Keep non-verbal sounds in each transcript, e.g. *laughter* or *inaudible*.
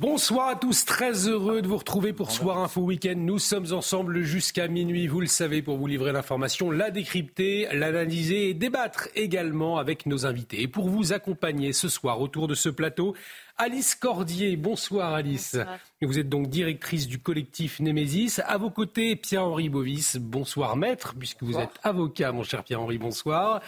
Bonsoir à tous, très heureux de vous retrouver pour Soir Info Week-end. Nous sommes ensemble jusqu'à minuit, vous le savez, pour vous livrer l'information, la décrypter, l'analyser et débattre également avec nos invités. Et pour vous accompagner ce soir autour de ce plateau, Alice Cordier. Bonsoir Alice. Vous êtes donc directrice du collectif Némésis. À vos côtés, Pierre-Henri Bovis. Bonsoir maître, puisque vous êtes avocat, mon cher Pierre-Henri. Bonsoir.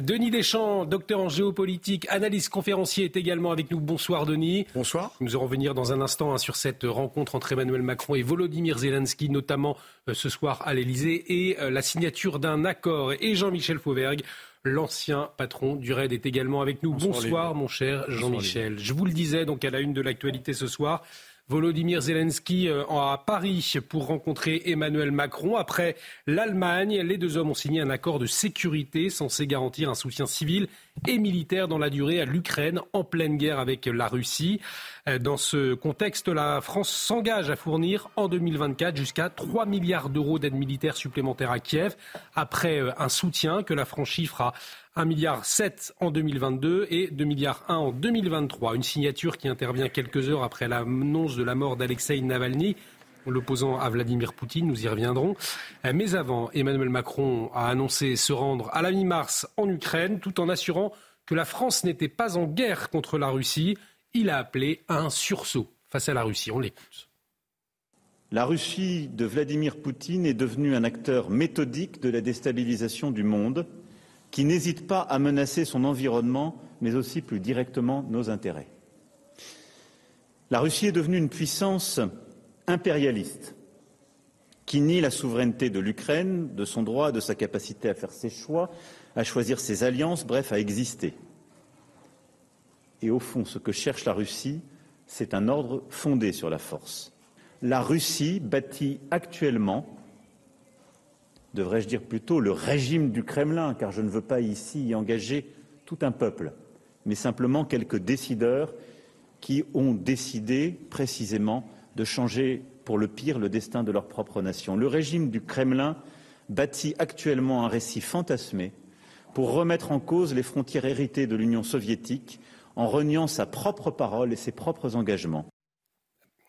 Denis Deschamps, docteur en géopolitique, analyste conférencier, est également avec nous. Bonsoir Denis. Bonsoir. Nous allons revenir dans un instant hein, sur cette rencontre entre Emmanuel Macron et Volodymyr Zelensky, notamment euh, ce soir à l'Elysée, et euh, la signature d'un accord. Et Jean-Michel Fauvergue, l'ancien patron du RAID, est également avec nous. Bonsoir, mon cher Jean-Michel. Je vous le disais donc à la une de l'actualité ce soir. Volodymyr Zelensky euh, à Paris pour rencontrer Emmanuel Macron. Après l'Allemagne, les deux hommes ont signé un accord de sécurité censé garantir un soutien civil et militaire dans la durée à l'Ukraine en pleine guerre avec la Russie. Euh, dans ce contexte, la France s'engage à fournir en 2024 jusqu'à 3 milliards d'euros d'aide militaire supplémentaire à Kiev, après euh, un soutien que la France chiffre à 1,7 milliard en 2022 et 2,1 milliards en 2023. Une signature qui intervient quelques heures après l'annonce de la mort d'Alexei Navalny, l'opposant à Vladimir Poutine, nous y reviendrons. Mais avant, Emmanuel Macron a annoncé se rendre à la mi-mars en Ukraine, tout en assurant que la France n'était pas en guerre contre la Russie. Il a appelé à un sursaut face à la Russie. On l'écoute. La Russie de Vladimir Poutine est devenue un acteur méthodique de la déstabilisation du monde qui n'hésite pas à menacer son environnement, mais aussi plus directement nos intérêts. La Russie est devenue une puissance impérialiste qui nie la souveraineté de l'Ukraine, de son droit, de sa capacité à faire ses choix, à choisir ses alliances, bref, à exister. Et au fond, ce que cherche la Russie, c'est un ordre fondé sur la force. La Russie bâtit actuellement devrais-je dire plutôt le régime du Kremlin, car je ne veux pas ici y engager tout un peuple, mais simplement quelques décideurs qui ont décidé précisément de changer pour le pire le destin de leur propre nation. Le régime du Kremlin bâtit actuellement un récit fantasmé pour remettre en cause les frontières héritées de l'Union soviétique en reniant sa propre parole et ses propres engagements.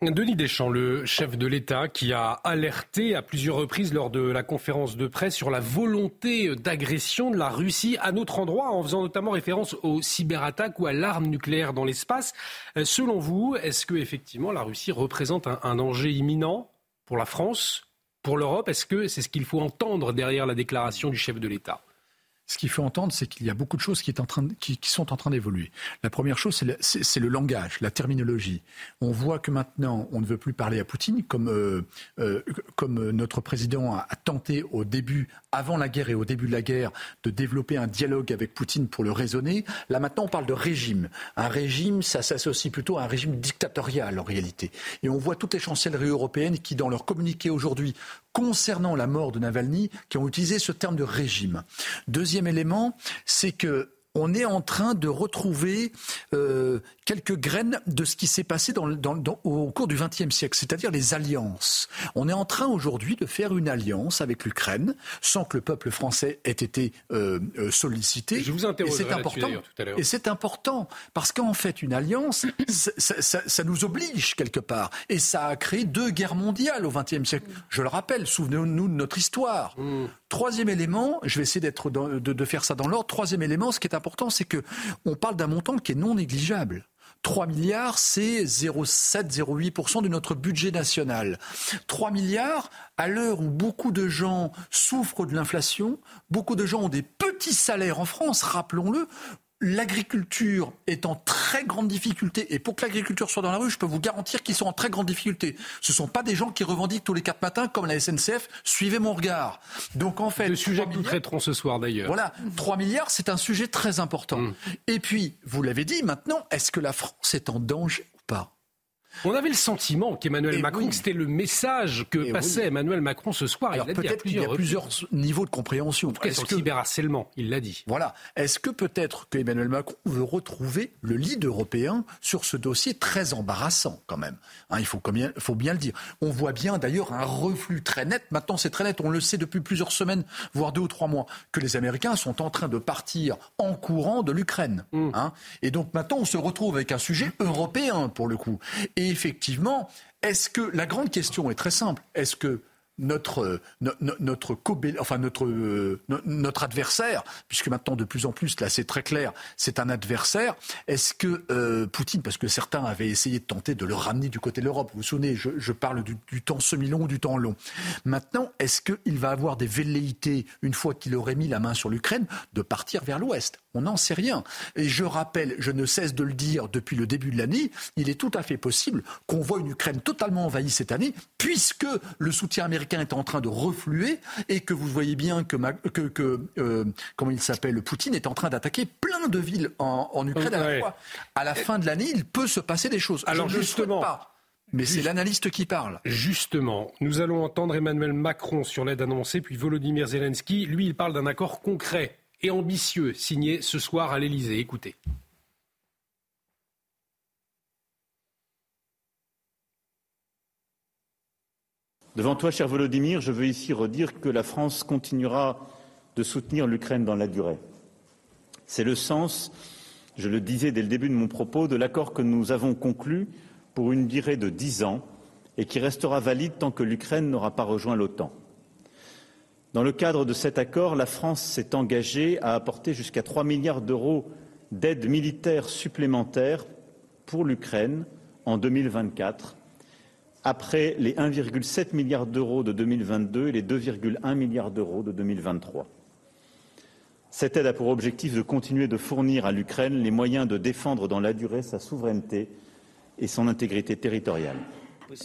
Denis Deschamps, le chef de l'État, qui a alerté à plusieurs reprises lors de la conférence de presse sur la volonté d'agression de la Russie à notre endroit, en faisant notamment référence aux cyberattaques ou à l'arme nucléaire dans l'espace. Euh, selon vous, est-ce que effectivement la Russie représente un, un danger imminent pour la France, pour l'Europe? Est-ce que c'est ce qu'il faut entendre derrière la déclaration du chef de l'État? Ce qu'il faut entendre, c'est qu'il y a beaucoup de choses qui, sont en train d'évoluer. La première chose, c'est le, langage, la terminologie. On voit que maintenant, on ne veut plus parler à Poutine, comme, euh, euh, notre président a, tenté au début, avant la guerre et au début de la guerre, de développer un dialogue avec Poutine pour le raisonner. Là, maintenant, on parle de régime. Un régime, ça s'associe plutôt à un régime dictatorial, en réalité. Et on voit toutes les chancelleries européennes qui, dans leur communiqué aujourd'hui, concernant la mort de Navalny qui ont utilisé ce terme de régime. Deuxième élément, c'est que on est en train de retrouver euh, quelques graines de ce qui s'est passé dans, au cours du XXe siècle, c'est-à-dire les alliances. On est en train aujourd'hui de faire une alliance avec l'Ukraine sans que le peuple français ait été euh, euh, sollicité. Je vous et c'est important. Tout à et c'est important parce qu'en fait, une alliance, *coughs* ça, nous oblige quelque part. Et ça a créé deux guerres mondiales au XXe siècle. Je le rappelle, souvenons-nous de notre histoire. Mm. Troisième élément, je vais essayer d'être de, faire ça dans l'ordre. Troisième élément, ce qui est important, c'est que on parle d'un montant qui est non négligeable. 3 milliards, c'est 0,7-0,8% de notre budget national. 3 milliards, à l'heure où beaucoup de gens souffrent de l'inflation, beaucoup de gens ont des petits salaires en France, rappelons-le, l'agriculture est en très grande difficulté, et pour que l'agriculture soit dans la rue, je peux vous garantir qu'ils sont en très grande difficulté. Ce ne sont pas des gens qui revendiquent tous les quatre matins, comme la SNCF, suivez mon regard. Donc en fait... Le sujet que nous traiterons ce soir d'ailleurs. Voilà, 3 milliards, c'est un sujet très important. Mm. Et puis, vous l'avez dit, maintenant, est-ce que la France est en danger? On avait le sentiment qu'Emmanuel Macron, c'était le message que passait Emmanuel Macron ce soir. Alors peut-être qu'il y a plusieurs niveaux de compréhension. Est-ce que cyberharcèlement, il l'a dit. Voilà. Est-ce que peut-être que Emmanuel Macron veut retrouver le lead européen sur ce dossier très embarrassant quand même? Hein, Il faut, faut bien le dire. On voit bien d'ailleurs un reflux très net. Maintenant, c'est très net. On le sait depuis plusieurs semaines, voire deux ou trois mois, que les Américains sont en train de partir en courant de l'Ukraine. Mm. Hein. Et donc maintenant, on se retrouve avec un sujet européen pour le coup. Et effectivement, est-ce que la grande question est très simple. Est-ce que notre, notre, enfin notre, euh, notre adversaire, puisque maintenant de plus en plus, là c'est très clair, c'est un adversaire, est-ce que euh, Poutine, parce que certains avaient essayé de tenter de le ramener du côté de l'Europe, vous vous souvenez, je, parle du, temps semi-long ou du temps long, maintenant, est-ce qu'il va avoir des velléités, une fois qu'il aurait mis la main sur l'Ukraine, de partir vers l'Ouest? On n'en sait rien. Et je rappelle, je ne cesse de le dire depuis le début de l'année, il est tout à fait possible qu'on voit une Ukraine totalement envahie cette année, puisque le soutien américain est en train de refluer et que vous voyez bien que, que, euh, comment il s'appelle, Poutine est en train d'attaquer plein de villes en, Ukraine à la fois. À la fin de l'année, il peut se passer des choses. Alors je justement. pas. Mais c'est l'analyste qui parle. Justement, nous allons entendre Emmanuel Macron sur l'aide annoncée, puis Volodymyr Zelensky. Lui, il parle d'un accord concret et ambitieux signé ce soir à l'Elysée. Écoutez. Devant toi, cher Volodymyr, je veux ici redire que la France continuera de soutenir l'Ukraine dans la durée. C'est le sens, je le disais dès le début de mon propos, de l'accord que nous avons conclu pour une durée de dix ans et qui restera valide tant que l'Ukraine n'aura pas rejoint l'OTAN. Dans le cadre de cet accord, la France s'est engagée à apporter jusqu'à 3 milliards d'euros d'aide militaire supplémentaire pour l'Ukraine en 2024, après les 1,7 milliard d'euros de 2022 et les 2,1 milliards d'euros de 2023. Cette aide a pour objectif de continuer de fournir à l'Ukraine les moyens de défendre dans la durée sa souveraineté et son intégrité territoriale.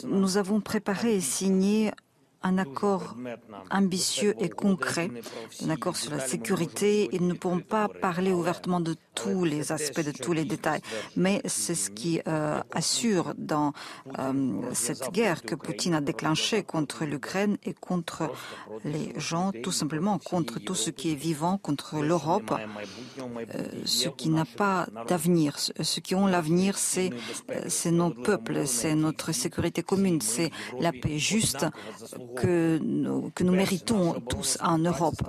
Nous avons préparé et signé un accord ambitieux et concret, un accord sur la sécurité. Ils ne pourront pas parler ouvertement de tous les aspects, de tous les détails, mais c'est ce qui euh, assure dans euh, cette guerre que Poutine a déclenchée contre l'Ukraine et contre les gens, tout simplement contre tout ce qui est vivant, contre l'Europe, euh, ce qui n'a pas d'avenir. Ce qui ont l'avenir, c'est nos peuples, c'est notre sécurité commune, c'est la paix juste que nous, que nous méritons tous en Europe.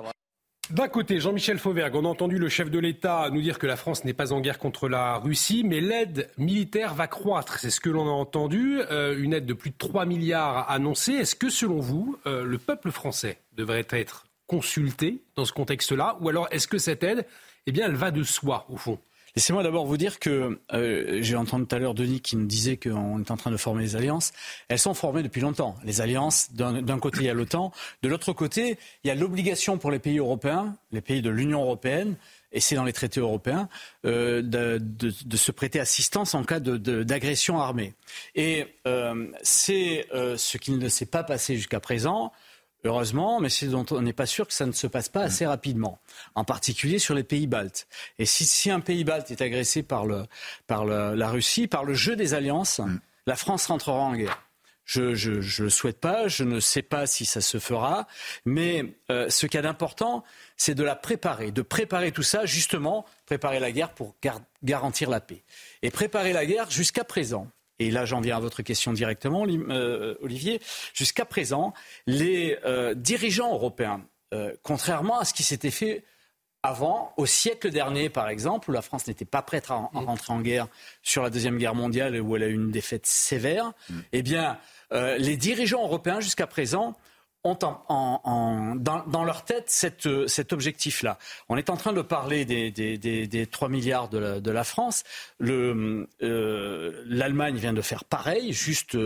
D'un côté, Jean-Michel Fauvergue, on a entendu le chef de l'État nous dire que la France n'est pas en guerre contre la Russie, mais l'aide militaire va croître. C'est ce que l'on a entendu. Euh, une aide de plus de 3 milliards annoncée. Est-ce que, selon vous, euh, le peuple français devrait être consulté dans ce contexte-là? Ou alors, est-ce que cette aide, eh bien, elle va de soi, au fond? Laissez-moi d'abord vous dire que euh, j'ai entendu tout à l'heure Denis qui nous disait qu'on est en train de former les alliances. Elles sont formées depuis longtemps. Les alliances, d'un côté, il y a l'OTAN. De l'autre côté, il y a l'obligation pour les pays européens, les pays de l'Union européenne, et c'est dans les traités européens, euh, de, se prêter assistance en cas d'agression armée. Et euh, c'est euh, ce qui ne s'est pas passé jusqu'à présent heureusement, mais c'est dont on n'est pas sûr que ça ne se passe pas assez rapidement, en particulier sur les pays baltes. Et si, si un pays balte est agressé par, le, par le, la Russie, par le jeu des alliances, mm. la France rentrera en guerre. Je ne je, je le souhaite pas, je ne sais pas si ça se fera, mais euh, ce qu'il y a d'important, c'est de la préparer, de préparer tout ça, justement, préparer la guerre pour gar garantir la paix. Et préparer la guerre jusqu'à présent, et là j'en viens à votre question directement, euh, Olivier, jusqu'à présent, les euh, dirigeants européens, euh, contrairement à ce qui s'était fait avant, au siècle dernier par exemple, où la France n'était pas prête à, mm. rentrer en guerre sur la Deuxième Guerre mondiale et où elle a eu une défaite sévère, mm. eh bien, les dirigeants européens jusqu'à présent ont en, dans, leur tête cet objectif-là. On est en train de parler des, 3 milliards de la, France. Euh, L'Allemagne vient de faire pareil, juste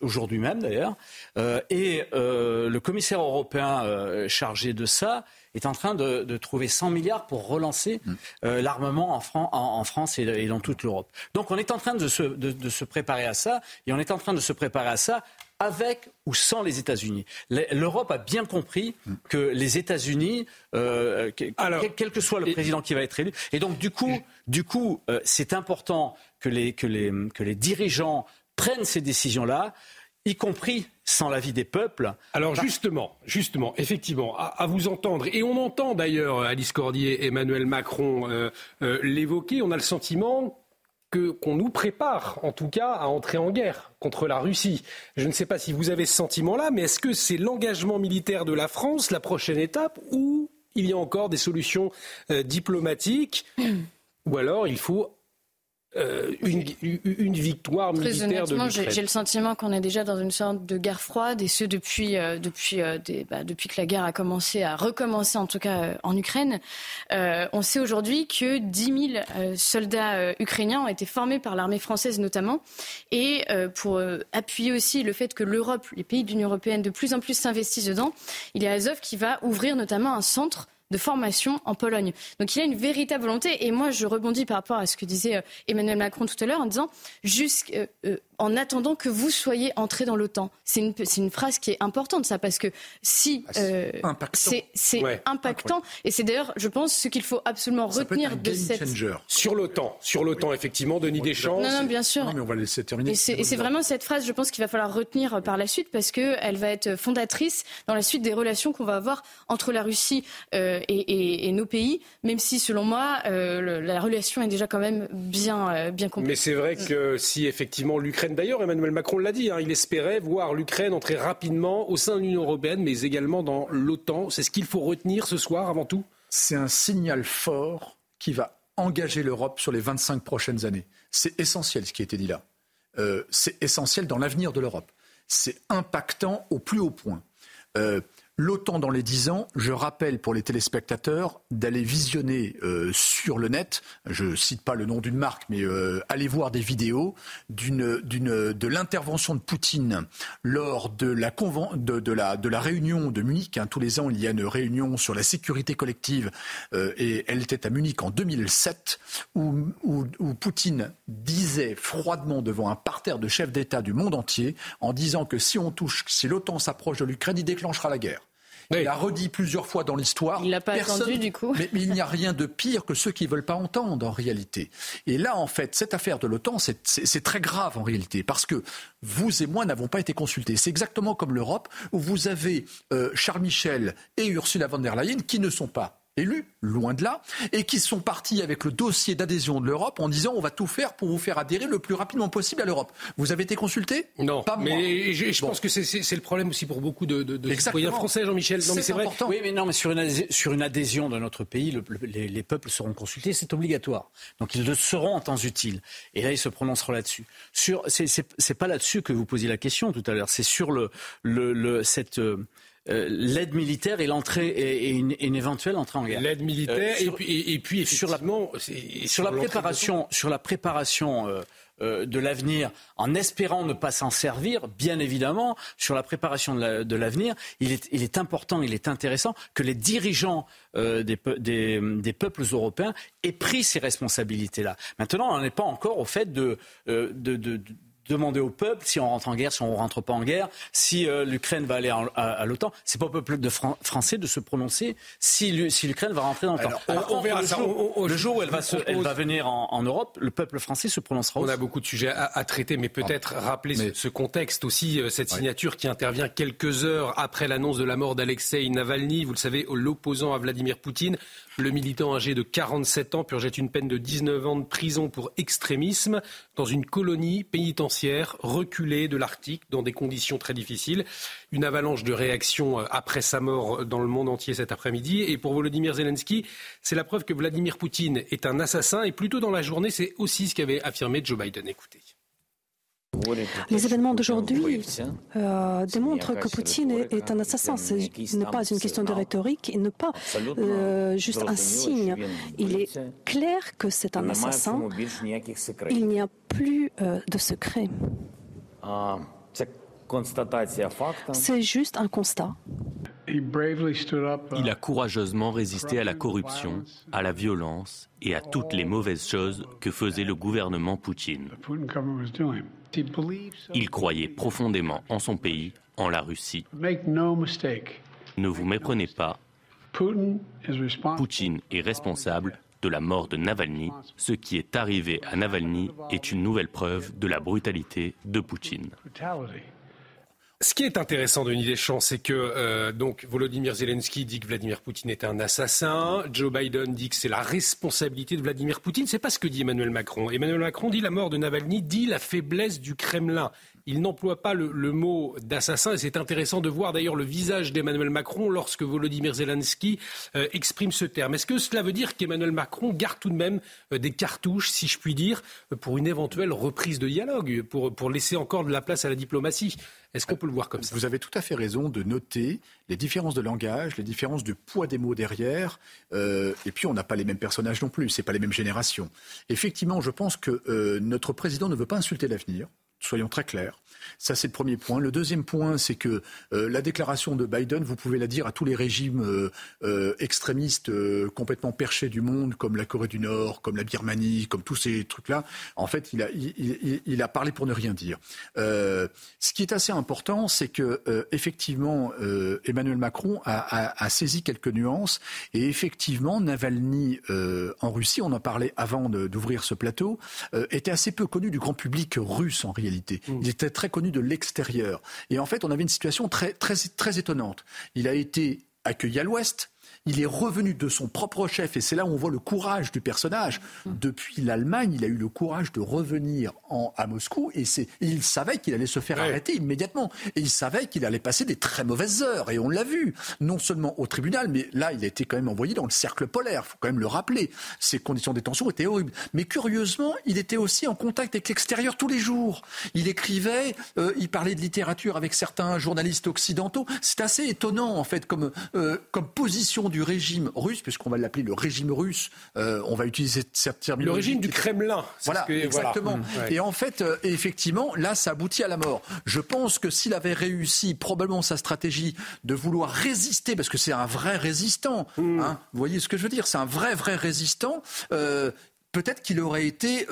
aujourd'hui même d'ailleurs. Euh, et euh, le commissaire européen chargé de ça est en train de, trouver 100 milliards pour relancer mm. euh, l'armement en, France et, dans toute l'Europe. Donc on est en train de se, de se préparer à ça, et on est en train de se préparer à ça avec ou sans les États-Unis. L'Europe a bien compris que les États-Unis, euh, quel que soit le président qui va être élu, et donc du coup, du coup, euh, c'est important que les, que, les, que les dirigeants prennent ces décisions-là y compris sans l'avis des peuples. Alors justement, justement, effectivement, à, vous entendre, et on entend d'ailleurs Alice Cordier, Emmanuel Macron euh, l'évoquer, on a le sentiment qu'on nous prépare, en tout cas, à entrer en guerre contre la Russie. Je ne sais pas si vous avez ce sentiment-là, mais est-ce que c'est l'engagement militaire de la France, la prochaine étape, ou il y a encore des solutions euh, diplomatiques ou alors il faut euh, une, une, victoire militaire de J'ai le sentiment qu'on est déjà dans une sorte de guerre froide et ce depuis, euh, depuis, euh, bah, depuis que la guerre a commencé, à recommencer en tout cas en Ukraine. on sait aujourd'hui que 10 000 soldats ukrainiens ont été formés par l'armée française notamment et pour appuyer aussi le fait que l'Europe, les pays de l'Union européenne de plus en plus s'investissent dedans, il y a Azov qui va ouvrir notamment un centre de formation en Pologne. Donc il y a une véritable volonté. Et moi, je rebondis par rapport à ce que disait euh, Emmanuel Macron tout à l'heure en disant, jusqu'à euh, en attendant que vous soyez entré dans l'OTAN. C'est une, une, phrase qui est importante, ça, parce que si ah, euh, c'est impactant, et c'est d'ailleurs, je pense, ce qu'il faut absolument retenir de cette sur l'OTAN, sur l'OTAN, effectivement, Denis Deschamps. Non, non, bien sûr. Non, mais on va laisser terminer. Et c'est vraiment cette phrase, je pense, qu'il va falloir retenir par la suite, parce que elle va être fondatrice dans la suite des relations qu'on va avoir entre la Russie euh, et, et, nos pays, même si, selon moi, euh, la relation est déjà quand même bien, euh, bien compliquée. Mais c'est vrai que si effectivement l'Ukraine D'ailleurs, Emmanuel Macron l'a dit, hein, il espérait voir l'Ukraine entrer rapidement au sein de l'Union européenne, mais également dans l'OTAN. C'est ce qu'il faut retenir ce soir avant tout C'est un signal fort qui va engager l'Europe sur les 25 prochaines années. C'est essentiel ce qui a été dit là. Euh, c'est essentiel dans l'avenir de l'Europe. C'est impactant au plus haut point. Euh, L'OTAN dans les dix ans, je rappelle pour les téléspectateurs d'aller visionner euh, sur le net, je cite pas le nom d'une marque, mais euh, allez voir des vidéos de l'intervention de Poutine lors de la réunion de Munich. Hein. tous les ans, il y a une réunion sur la sécurité collective euh, et elle était à Munich en 2007 où, où, où Poutine disait froidement devant un parterre de chefs d'État du monde entier en disant que si on touche, si l'OTAN s'approche de l'Ukraine, il déclenchera la guerre. Il a redit plusieurs fois dans l'histoire. Il l'a pas entendu du coup. *laughs* Mais, il n'y a rien de pire que ceux qui ne veulent pas entendre en réalité. Et là, en fait, cette affaire de l'OTAN, c'est très grave en réalité parce que vous et moi n'avons pas été consultés. C'est exactement comme l'Europe où vous avez euh, Charles Michel et Ursula von der Leyen qui ne sont pas élus, loin de là, et qui sont partis avec le dossier d'adhésion de l'Europe en disant on va tout faire pour vous faire adhérer le plus rapidement possible à l'Europe. Vous avez été consulté Non, pas mais je, pense que c'est le problème aussi pour beaucoup de, de, citoyens français, Jean-Michel. Non, mais c'est vrai. Oui, mais non, mais sur une, sur une adhésion de notre pays, les, peuples seront consultés, c'est obligatoire. Donc ils le seront en temps utile. Et là, ils se prononceront là-dessus. Sur, c'est pas là-dessus que vous posiez la question tout à l'heure. C'est sur le, le, le cette euh, euh, l'aide militaire et l'entrée et, une, éventuelle entrée en guerre. L'aide militaire euh, et, puis, sur la, sur la préparation, sur la préparation. Euh, de l'avenir, en espérant ne pas s'en servir, bien évidemment, sur la préparation de l'avenir, il, est, il, est, important, il est intéressant que les dirigeants des, des, des, peuples européens aient pris ces responsabilités-là. Maintenant, on n'est pas encore au fait de, de, de demander au peuple si on rentre en guerre, si on rentre pas en guerre, si euh, l'Ukraine va aller à, l'OTAN. C'est pas au peuple de français de se prononcer si l'Ukraine va rentrer dans l'OTAN. On, verra le, jour, le jour où elle va, elle va venir en, Europe, le peuple français se prononcera. On a beaucoup de sujets à, traiter, mais peut-être ah. rappeler ce, contexte aussi, euh, cette signature qui intervient quelques heures après l'annonce de la mort d'Alexei Navalny, vous le savez, l'opposant à Vladimir Poutine. Le militant âgé de 47 ans purgeait une peine de 19 ans de prison pour extrémisme dans une colonie pénitentiaire reculée de l'Arctique dans des conditions très difficiles. Une avalanche de réactions euh, après sa mort dans le monde entier cet après-midi. Et pour Volodymyr Zelensky, c'est la preuve que Vladimir Poutine est un assassin. Et plutôt dans la journée, c'est aussi ce qu'avait affirmé Joe Biden. Écoutez. Les événements d'aujourd'hui euh, démontrent que Poutine est, un assassin. Ce n'est pas une question de rhétorique, il n'est pas euh, juste un signe. Il est clair que c'est un assassin. Il n'y a plus euh, de secret. C'est juste un constat. Il a courageusement résisté à la corruption, à la violence et à toutes les mauvaises choses que faisait le gouvernement Poutine. Il croyait profondément en son pays, en la Russie. Ne vous méprenez pas, Poutine est responsable de la mort de Navalny. Ce qui est arrivé à Navalny est une nouvelle preuve de la brutalité de Poutine. Ce qui est intéressant, Denis Deschamps, c'est que euh, donc Volodymyr Zelensky dit que Vladimir Poutine est un assassin. Joe Biden dit que c'est la responsabilité de Vladimir Poutine. C'est pas ce que dit Emmanuel Macron. Emmanuel Macron dit la mort de Navalny dit la faiblesse du Kremlin. Il n'emploie pas le, mot d'assassin et c'est intéressant de voir d'ailleurs le visage d'Emmanuel Macron lorsque Volodymyr Zelensky euh, exprime ce terme. Est-ce que cela veut dire qu'Emmanuel Macron garde tout de même euh, des cartouches, si je puis dire, pour une éventuelle reprise de dialogue, pour, laisser encore de la place à la diplomatie? Est-ce qu'on peut le voir comme ça? Vous avez tout à fait raison de noter les différences de langage, les différences de poids des mots derrière. Euh, et puis, on n'a pas les mêmes personnages non plus, c'est pas les mêmes générations. Effectivement, je pense que notre président ne veut pas insulter l'avenir. Soyons très clairs. Ça, c'est le premier point. Le deuxième point, c'est que euh, la déclaration de Biden, vous pouvez la dire à tous les régimes euh, euh, extrémistes complètement perchés du monde, comme la Corée du Nord, comme la Birmanie, comme tous ces trucs-là. En fait, il a, il, a, parlé pour ne rien dire. ce qui est assez important, c'est que effectivement, Emmanuel Macron a, a, saisi quelques nuances. Et effectivement, Navalny en Russie, on en parlait avant d'ouvrir ce plateau, était assez peu connu du grand public russe en réalité. Mmh. Il était très connu de l'extérieur. Et en fait, on avait une situation très, très, très étonnante. Il a été accueilli à l'ouest, il est revenu de son propre chef, et c'est là où on voit le courage du personnage. Depuis l'Allemagne, il a eu le courage de revenir en, à Moscou, et, il savait qu'il allait se faire arrêter immédiatement. Et il savait qu'il allait passer des très mauvaises heures, et on l'a vu, non seulement au tribunal, mais là, il a été quand même envoyé dans le cercle polaire, il faut quand même le rappeler. Ses conditions de détention étaient horribles. Mais curieusement, il était aussi en contact avec l'extérieur tous les jours. Il écrivait, euh, il parlait de littérature avec certains journalistes occidentaux. C'est assez étonnant, en fait, comme, euh, comme position du régime russe, puisqu'on va l'appeler le régime russe, euh, on va utiliser cette terminologie. Le régime du Kremlin. Voilà, exactement. Mmh, Et en fait, euh, effectivement, là, ça aboutit à la mort. Je pense que s'il avait réussi probablement sa stratégie de vouloir résister, parce que c'est un vrai résistant, mmh. hein, vous voyez ce que je veux dire, c'est un vrai, vrai résistant, euh, peut-être qu'il aurait été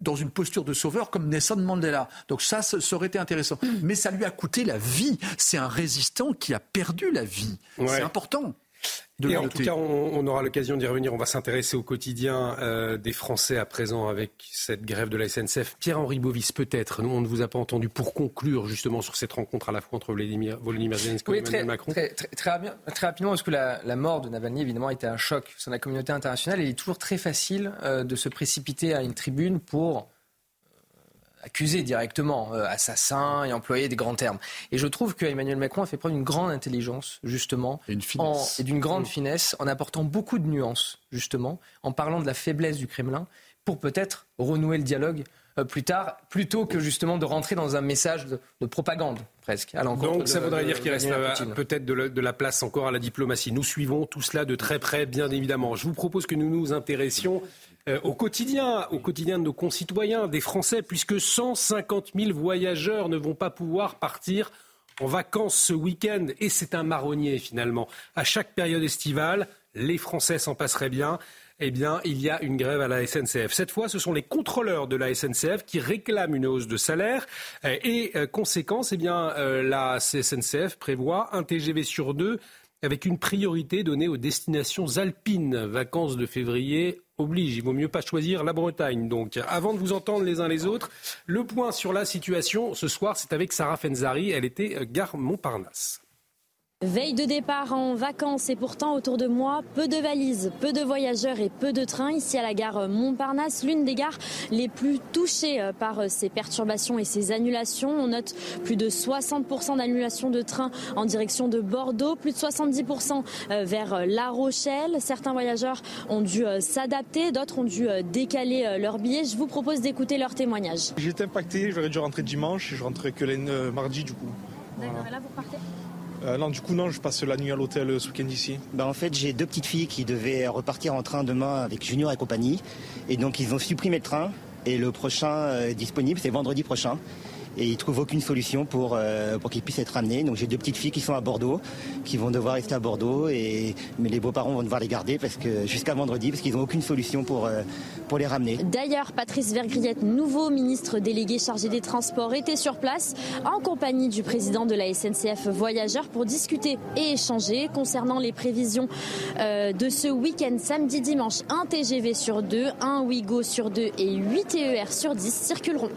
dans une posture de sauveur comme Nelson Mandela. Donc ça, ça aurait été intéressant. Mais ça lui a coûté la vie. C'est un résistant qui a perdu la vie. C'est important. Et en tout cas, on, aura l'occasion d'y revenir. On va s'intéresser au quotidien euh, des Français à présent avec cette grève de la SNCF. Pierre-Henri Bovis, peut-être. Nous, on ne vous a pas entendu pour conclure justement sur cette rencontre à la fois entre Volodymyr, Zelensky et Emmanuel Macron. Très, très, très, rapidement, parce que la, mort de Navalny, évidemment, a été un choc sur la communauté internationale. il est toujours très facile euh, de se précipiter à une tribune pour accusé directement, euh, assassin et employé des grands termes. Et je trouve qu'Emmanuel Macron a fait preuve d'une grande intelligence, justement, et, et d'une grande finesse, en apportant beaucoup de nuances, justement, en parlant de la faiblesse du Kremlin, pour peut-être renouer le dialogue euh, plus tard, plutôt que justement de rentrer dans un message de, propagande presque. Donc ça voudrait dire qu'il reste peut-être de, de, la place encore à la diplomatie. Nous suivons tout cela de très près, bien évidemment. Je vous propose que nous nous intéressions euh, au quotidien, au quotidien de nos concitoyens, des Français, puisque 150 000 voyageurs ne vont pas pouvoir partir en vacances ce week-end. Et c'est un marronnier finalement. À chaque période estivale, les Français s'en passeraient bien. Eh bien, il y a une grève à la SNCF. Cette fois, ce sont les contrôleurs de la SNCF qui réclament une hausse de salaire. Euh, et euh, conséquence, eh la SNCF prévoit un TGV sur deux avec une priorité donnée aux destinations alpines. Vacances de février oblige. Il vaut mieux pas choisir la Bretagne. Donc, avant de vous entendre les uns les autres, le point sur la situation ce soir, c'est avec Sarah Fenzari. Elle était euh, gare Montparnasse. Veille de départ en vacances et pourtant autour de moi, peu de valises, peu de voyageurs et peu de trains ici à la gare Montparnasse, l'une des gares les plus touchées euh, par euh, ces perturbations et ces annulations. On note plus de 60% d'annulations de trains en direction de Bordeaux, plus de 70% euh, vers La Rochelle. Certains voyageurs ont dû s'adapter, d'autres ont dû décaler leur billet. Je vous propose d'écouter leurs témoignages. J'étais impacté, j'aurais dû rentrer dimanche, je rentrerai que le mardi du coup. D'accord, et là vous partez euh, non, du coup, non, je passe la nuit à l'hôtel ce week-end ici. Bah, en fait, j'ai deux petites filles qui devaient repartir en train demain avec Junior et compagnie. Et donc, ils ont supprimé le train. Et le prochain euh, disponible, c'est vendredi prochain. Et ils trouvent aucune solution pour, pour qu'ils puissent être ramenés. Donc j'ai deux petites filles qui sont à Bordeaux, qui vont devoir rester à Bordeaux, mais les beaux-parents vont devoir les garder parce que jusqu'à vendredi, parce qu'ils n'ont aucune solution pour, pour les ramener. D'ailleurs, Patrice Vergriette, nouveau ministre délégué chargé des Transports, était sur place en compagnie du président de la SNCF Voyageurs pour discuter et échanger concernant les prévisions de ce week-end samedi-dimanche. Un TGV sur deux, un Ouigo sur deux et 8 TER sur 10 circuleront.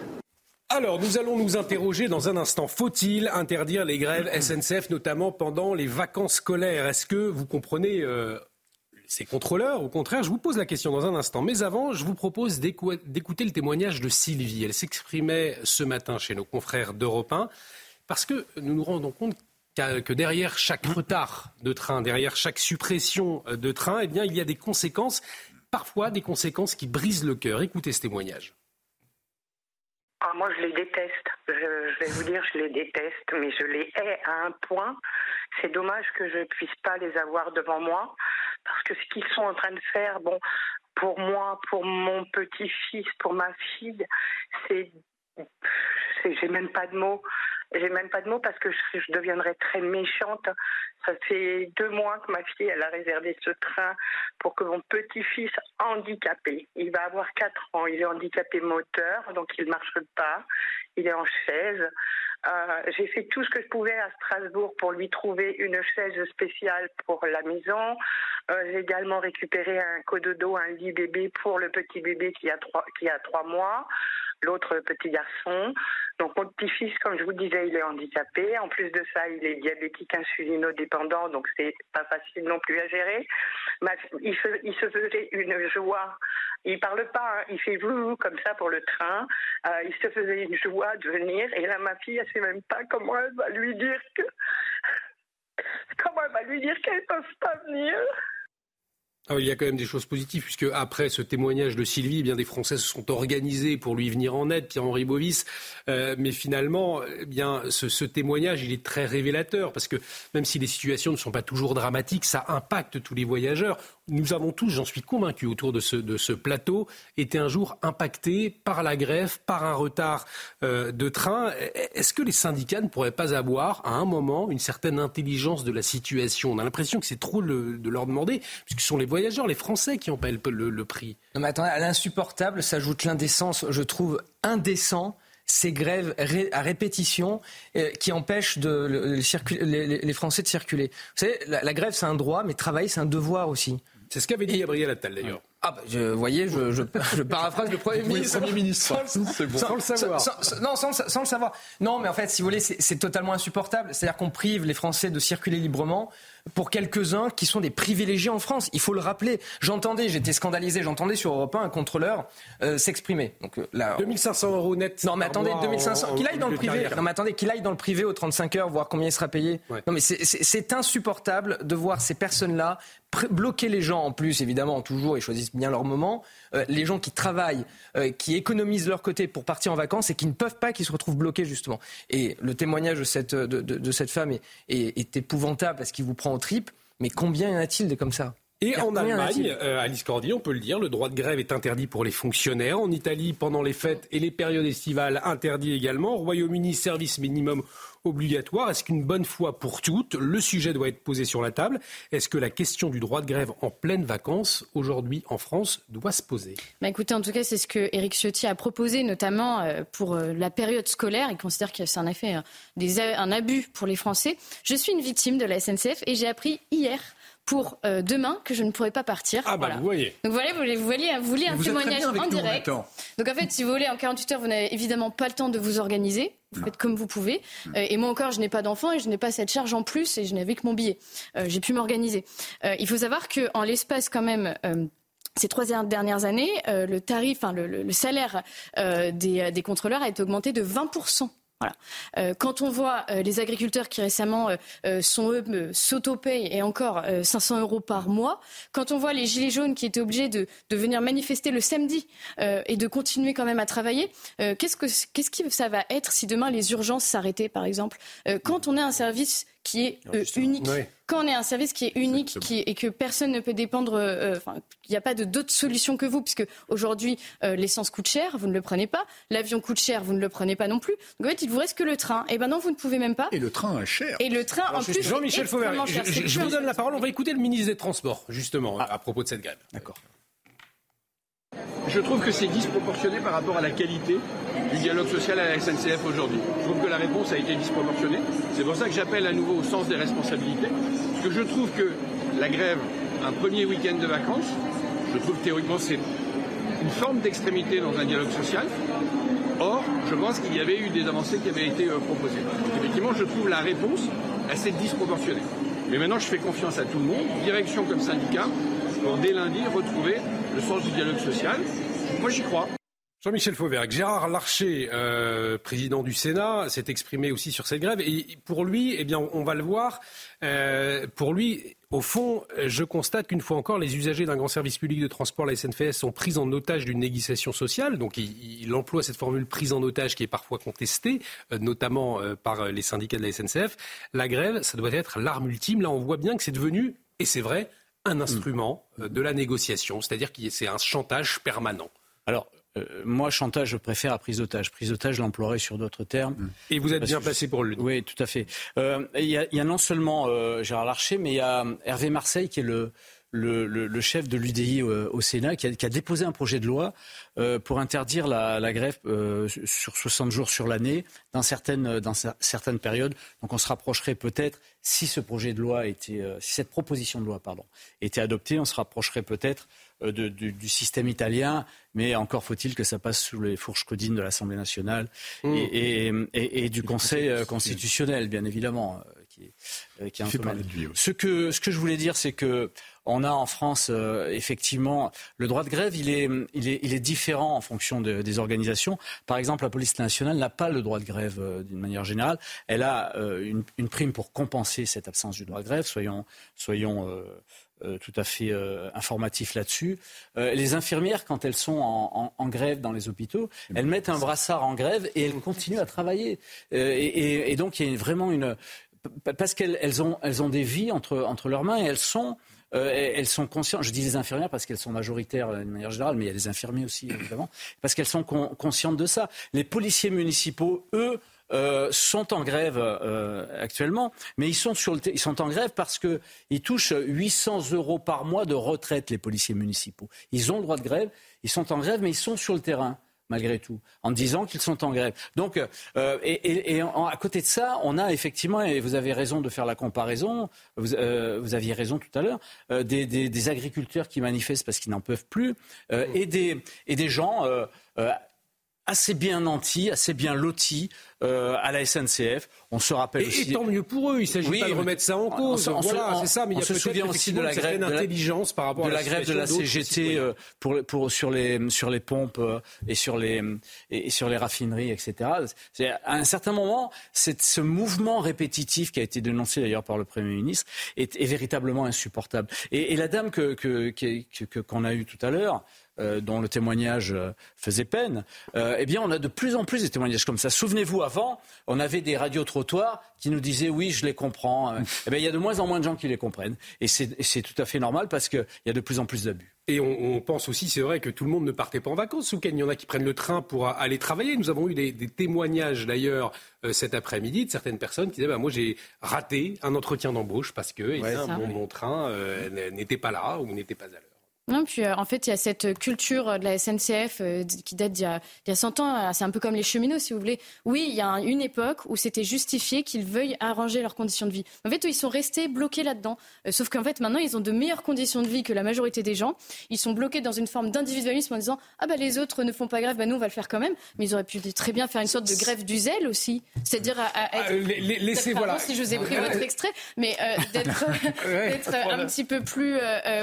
Alors, nous allons nous interroger dans un instant. Faut-il interdire les grèves SNCF, notamment pendant les vacances scolaires? Est-ce que vous comprenez euh, ces contrôleurs Au contraire, je vous pose la question dans un instant. Mais avant, je vous propose d'écouter le témoignage de Sylvie. Elle s'exprimait ce matin chez nos confrères d'Europe 1, parce que nous nous rendons compte que derrière chaque retard de train, derrière chaque suppression de train, eh bien, il y a des conséquences, parfois des conséquences qui brisent le cœur. Écoutez ce témoignage. Ah, moi, je les déteste. Je, vais vous dire, je les déteste, mais je les hais à un point. C'est dommage que je ne puisse pas les avoir devant moi, parce que ce qu'ils sont en train de faire, bon, pour moi, pour mon petit-fils, pour ma fille, c'est, j'ai même pas de mots. J'ai même pas de mots parce que je, deviendrais très méchante. Ça fait deux mois que ma fille, a réservé ce train pour que mon petit-fils handicapé, il va avoir quatre ans, il est handicapé moteur, donc il marche pas, il est en chaise. Euh, j'ai fait tout ce que je pouvais à Strasbourg pour lui trouver une chaise spéciale pour la maison. Euh, j'ai également récupéré un cododo, un lit bébé pour le petit bébé qui a trois, qui a trois mois l'autre petit garçon. Donc mon petit-fils, comme je vous disais, il est handicapé. En plus de ça, il est diabétique insulinodépendant, donc c'est pas facile non plus à gérer. Il se, faisait une joie. Il parle pas, hein. il fait vous comme ça pour le train. Euh, il se faisait une joie de venir. Et là, ma fille, elle sait même pas comment elle va lui dire que *laughs* comment elle va lui dire qu'elle ne peuvent pas venir. Ah il y a quand même des choses positives, puisque après ce témoignage de Sylvie, eh bien des Français se sont organisés pour lui venir en aide, Pierre-Henri Bovis. Euh, mais finalement, eh bien, ce, ce, témoignage, il est très révélateur, parce que même si les situations ne sont pas toujours dramatiques, ça impacte tous les voyageurs nous avons tous, j'en suis convaincu, autour de ce, plateau, été un jour impactés par la grève, par un retard euh, de train. Est-ce que les syndicats ne pourraient pas avoir, à un moment, une certaine intelligence de la situation? On a l'impression que c'est trop de leur demander, puisque ce sont les voyageurs, les Français qui en paient le, prix. Non mais attendez, à l'insupportable s'ajoute l'indécence, je trouve indécent ces grèves à répétition euh, qui empêchent les, Français de circuler. Vous savez, la grève, c'est un droit, mais travailler, c'est un devoir aussi. C'est ce qu'avait dit Gabriel Attal d'ailleurs. Ah bah, je, vous voyez, je, je, paraphrase le Premier *laughs* ministre. Premier ministre, c'est bon. Sans, le savoir. non, sans, sans, le savoir. Non, mais en fait, si vous voulez, c'est totalement insupportable. C'est-à-dire qu'on prive les Français de circuler librement pour quelques-uns qui sont des privilégiés en France. Il faut le rappeler. J'entendais, j'étais scandalisé, j'entendais sur Europe 1 un contrôleur euh, s'exprimer. Donc euh, là, 2500 euros net. Non, mais attendez, 2500. Qu'il aille dans le privé. Non, mais attendez, qu'il aille dans le privé aux 35 heures, voir combien il sera payé. Non, mais c'est insupportable de voir ces personnes-là bloquer les gens en plus, évidemment, toujours, ils choisissent bien leur moment. Euh, les gens qui travaillent, qui économisent leur côté pour partir en vacances et qui ne peuvent pas, qui se retrouvent bloqués justement. Et le témoignage de cette, de, de, cette femme est, est, est épouvantable parce qu'il vous prend en tripes, mais combien y en a-t-il de comme ça? Et en Allemagne, euh, Alice Cordier, on peut le dire, le droit de grève est interdit pour les fonctionnaires. En Italie, pendant les fêtes et les périodes estivales, interdit également. Au Royaume-Uni, service minimum obligatoire. Est-ce qu'une bonne fois pour toutes, le sujet doit être posé sur la table? Est-ce que la question du droit de grève en pleine vacances, aujourd'hui en France, doit se poser? Bah Écoutez, en tout cas, c'est ce que Éric Ciotti a proposé, notamment euh, pour euh, la période scolaire. Il considère que c'est en effet un abus pour les Français. Je suis une victime de la SNCF et j'ai appris hier pour euh, demain que je ne pourrai pas partir. Ah bah vous voyez. Donc voilà, vous voulez, vous voulez, vous voulez un témoignage en direct. Donc en fait, si vous voulez, en 48 heures, vous n'avez évidemment pas le temps de vous organiser. Vous faites comme vous pouvez. Euh, et moi encore, je n'ai pas d'enfant et je n'ai pas cette charge en plus et je n'avais que mon billet. Euh, j'ai pu m'organiser. il faut savoir qu'en l'espace quand même ces trois dernières années, le tarif, enfin le, le, salaire des, des contrôleurs a été augmenté de 20 Euh, quand on voit euh, les agriculteurs qui récemment euh, sont eux s'auto-payent et encore 500 euros par mois, quand on voit les gilets jaunes qui étaient obligés de, venir manifester le samedi et de continuer quand même à travailler, qu'est-ce que qu'est-ce que ça va être si demain les urgences s'arrêtaient par exemple? Quand on est un service qui est unique. Quand on est un service qui est unique qui, et que personne ne peut dépendre, enfin, il n'y a pas d'autre solution que vous, puisque aujourd'hui, l'essence coûte cher, vous ne le prenez pas, l'avion coûte cher, vous ne le prenez pas non plus. Donc en fait, il vous reste que le train. Et ben non, vous ne pouvez même pas. Et le train est cher. Et le train, en plus, Jean-Michel Fauvert, je, je, vous donne la parole. On va écouter le ministre des Transports, justement, à propos de cette grève. D'accord. Je trouve que c'est disproportionné par rapport à la qualité du dialogue social à la SNCF aujourd'hui. Je trouve que la réponse a été disproportionnée. C'est pour ça que j'appelle à nouveau au sens des responsabilités. Parce que je trouve que la grève, un premier week-end de vacances, je trouve théoriquement c'est une forme d'extrémité dans un dialogue social. Or, je pense qu'il y avait eu des avancées qui avaient été euh, proposées. Effectivement, je trouve la réponse assez disproportionnée. Mais maintenant, je fais confiance à tout le monde, direction comme syndicat, pour dès lundi retrouver le sens du dialogue social. Moi, j'y crois. Jean-Michel Fauvergue, Gérard Larcher, euh, président du Sénat, s'est exprimé aussi sur cette grève. Et pour lui, eh bien, on va le voir. Euh, pour lui, au fond, je constate qu'une fois encore, les usagers d'un grand service public de transport, la SNCF, sont pris en otage d'une négociation sociale. Donc, il, emploie cette formule prise en otage qui est parfois contestée, euh, notamment par les syndicats de la SNCF. La grève, ça doit être l'arme ultime. Là, on voit bien que c'est devenu, et c'est vrai, un instrument de la négociation, c'est-à-dire que c'est un chantage permanent. Alors, euh, moi, chantage, je préfère à prise d'otage. Prise d'otage, je l'emploierai sur d'autres termes. Et vous êtes bien placé pour le dire. Oui, tout à fait. Euh, il y, a non seulement euh, Gérard Larcher, mais il y a Hervé Marseille qui est le, le, chef de l'UDI au, Sénat, qui a, déposé un projet de loi pour interdire la, grève sur 60 jours sur l'année dans certaines, dans certaines périodes. Donc on se rapprocherait peut-être, si ce projet de loi était, si cette proposition de loi pardon, était adoptée, on se rapprocherait peut-être euh, du, système italien, mais encore faut-il que ça passe sous les fourches codines de l'Assemblée nationale mmh. et, du Conseil euh, constitutionnel, bien évidemment. Euh, qui, qui est un peu ce, que, ce que je voulais dire, c'est que on a en France effectivement le droit de grève, il est, il est, il est différent en fonction des organisations. Par exemple, la police nationale n'a pas le droit de grève d'une manière générale. Elle a une, une, prime pour compenser cette absence du droit de grève. Soyons, soyons euh, tout à fait euh, informatif là-dessus. Euh, les infirmières, quand elles sont en, grève dans les hôpitaux, elles mettent un brassard en grève et elles continuent à travailler. Et, donc il y a vraiment une parce qu'elles ont, elles ont des vies entre, leurs mains et elles sont elles sont conscientes, je dis les infirmières parce qu'elles sont majoritaires de manière générale, mais il y a des infirmiers aussi, évidemment, parce qu'elles sont conscientes de ça. Les policiers municipaux, eux, euh, sont en grève euh, actuellement, mais ils sont, sur le ils sont en grève parce qu'ils touchent 800 euros par mois de retraite, les policiers municipaux. Ils ont le droit de grève, ils sont en grève, mais ils sont sur le terrain malgré tout, en disant qu'ils sont en grève. Donc, euh, et, à côté de ça, on a effectivement, et vous avez raison de faire la comparaison, vous, aviez raison tout à l'heure, des, des, agriculteurs qui manifestent parce qu'ils n'en peuvent plus, et, des, et des gens assez bien nantis, assez bien lotis euh, à la SNCF. On se rappelle aussi. Et tant mieux pour eux. Il s'agit pas de remettre ça en cause. On, voilà, c'est ça. Mais il y a se souvient aussi de la grève de l'intelligence par rapport de à la, grève de la CGT euh, pour, pour, sur les sur les pompes euh, et sur les et sur les raffineries, etc. C'est à un certain moment, c'est ce mouvement répétitif qui a été dénoncé d'ailleurs par le Premier ministre est, est véritablement insupportable. Et, et la dame que qu'on que, a eue tout à l'heure. Euh, dont le témoignage euh, faisait peine, euh, eh bien, on a de plus en plus des témoignages comme ça. Souvenez-vous, avant, on avait des radios trottoirs qui nous disaient oui, je les comprends. eh bien, il y a de moins en moins de gens qui les comprennent, et c'est tout à fait normal parce qu'il y a de plus en plus d'abus. Et on, pense aussi, c'est vrai, que tout le monde ne partait pas en vacances. Souken, il y en a qui prennent le train pour aller travailler. Nous avons eu des, témoignages d'ailleurs cet après-midi de certaines personnes qui disaient bah, Moi, j'ai raté un entretien d'embauche parce que eh mon, train n'était pas là ou n'était pas à l'heure. Non, puis euh, en fait, il y a cette culture de la SNCF euh, qui date d'il y, a, il y a 100 ans. Euh, c'est un peu comme les cheminots, si vous voulez. Oui, il y a une époque où c'était justifié qu'ils veuillent arranger leurs conditions de vie. En fait, ils sont restés bloqués là-dedans. sauf qu'en fait, maintenant, ils ont de meilleures conditions de vie que la majorité des gens. Ils sont bloqués dans une forme d'individualisme en disant Ah, bah, les autres ne font pas grève, bah, nous, on va le faire quand même. Mais ils auraient pu très bien faire une sorte de grève du zèle aussi. C'est-à-dire à, être. Ah, laissez, voilà. Si je vous ai pris votre extrait, mais d'être *laughs* un petit peu plus.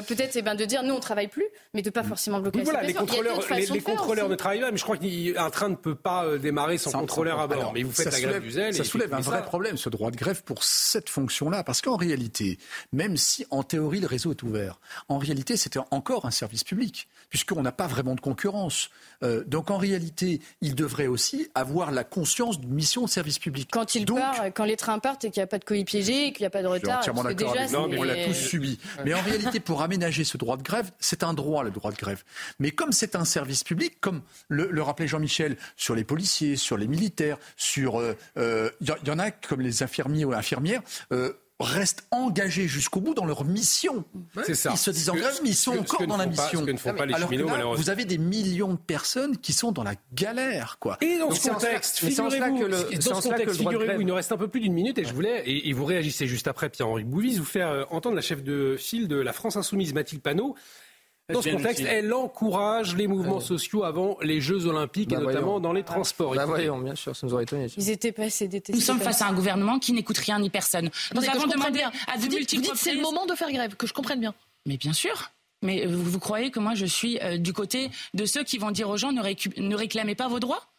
peut-être, eh ben, de dire Nous, on travaille plus, mais de pas forcément bloquer voilà, les contrôleurs, les, contrôleurs ne travaillent pas, mais je crois qu'un train ne peut pas euh, démarrer sans contrôleur à bord. mais vous faites la grève du zèle. Ça soulève un vrai problème, ce droit de grève, pour cette fonction-là. Parce qu'en réalité, même si en théorie le réseau est ouvert, en réalité c'était encore un service public, puisqu'on n'a pas vraiment de concurrence. Euh, donc en réalité, il devrait aussi avoir la conscience d'une mission de service public. Quand il part, quand les trains partent et qu'il n'y a pas de colis piégés, qu'il n'y a pas de retard, déjà, on l'a tous subi. Mais en réalité, pour aménager ce droit de grève, c'est un droit le droit de grève. Mais comme c'est un service public, comme le, rappelait Jean-Michel, sur les policiers, sur les militaires, sur, il euh, euh, y, en a comme les infirmiers ou infirmières. Euh, restent engagés jusqu'au bout dans leur mission. C'est ça. Ils se disent en grève, mais ils sont encore dans la mission. ne font pas les cheminots, malheureusement. Vous avez des millions de personnes qui sont dans la galère, quoi. Et dans ce contexte, figurez-vous, dans ce contexte, figurez-vous, il nous reste un peu plus d'une minute et je voulais, et, vous réagissez juste après, Pierre-Henri Bouvis, vous faire entendre la chef de file de la France Insoumise, Mathilde Panot, dans ce contexte, elle encourage les mouvements sociaux avant les Jeux Olympiques et bah, notamment dans les transports. Bah voyons, bien sûr, ça nous aurait étonné. Ils étaient passés Nous sommes face à un gouvernement qui n'écoute rien ni personne. Nous avons demandé à de multiples Vous dites c'est le moment de faire grève, que je comprenne bien. Mais bien sûr. Mais vous, vous croyez que moi je suis euh, du côté de ceux qui vont dire aux gens ne, ne réclamez pas vos droits?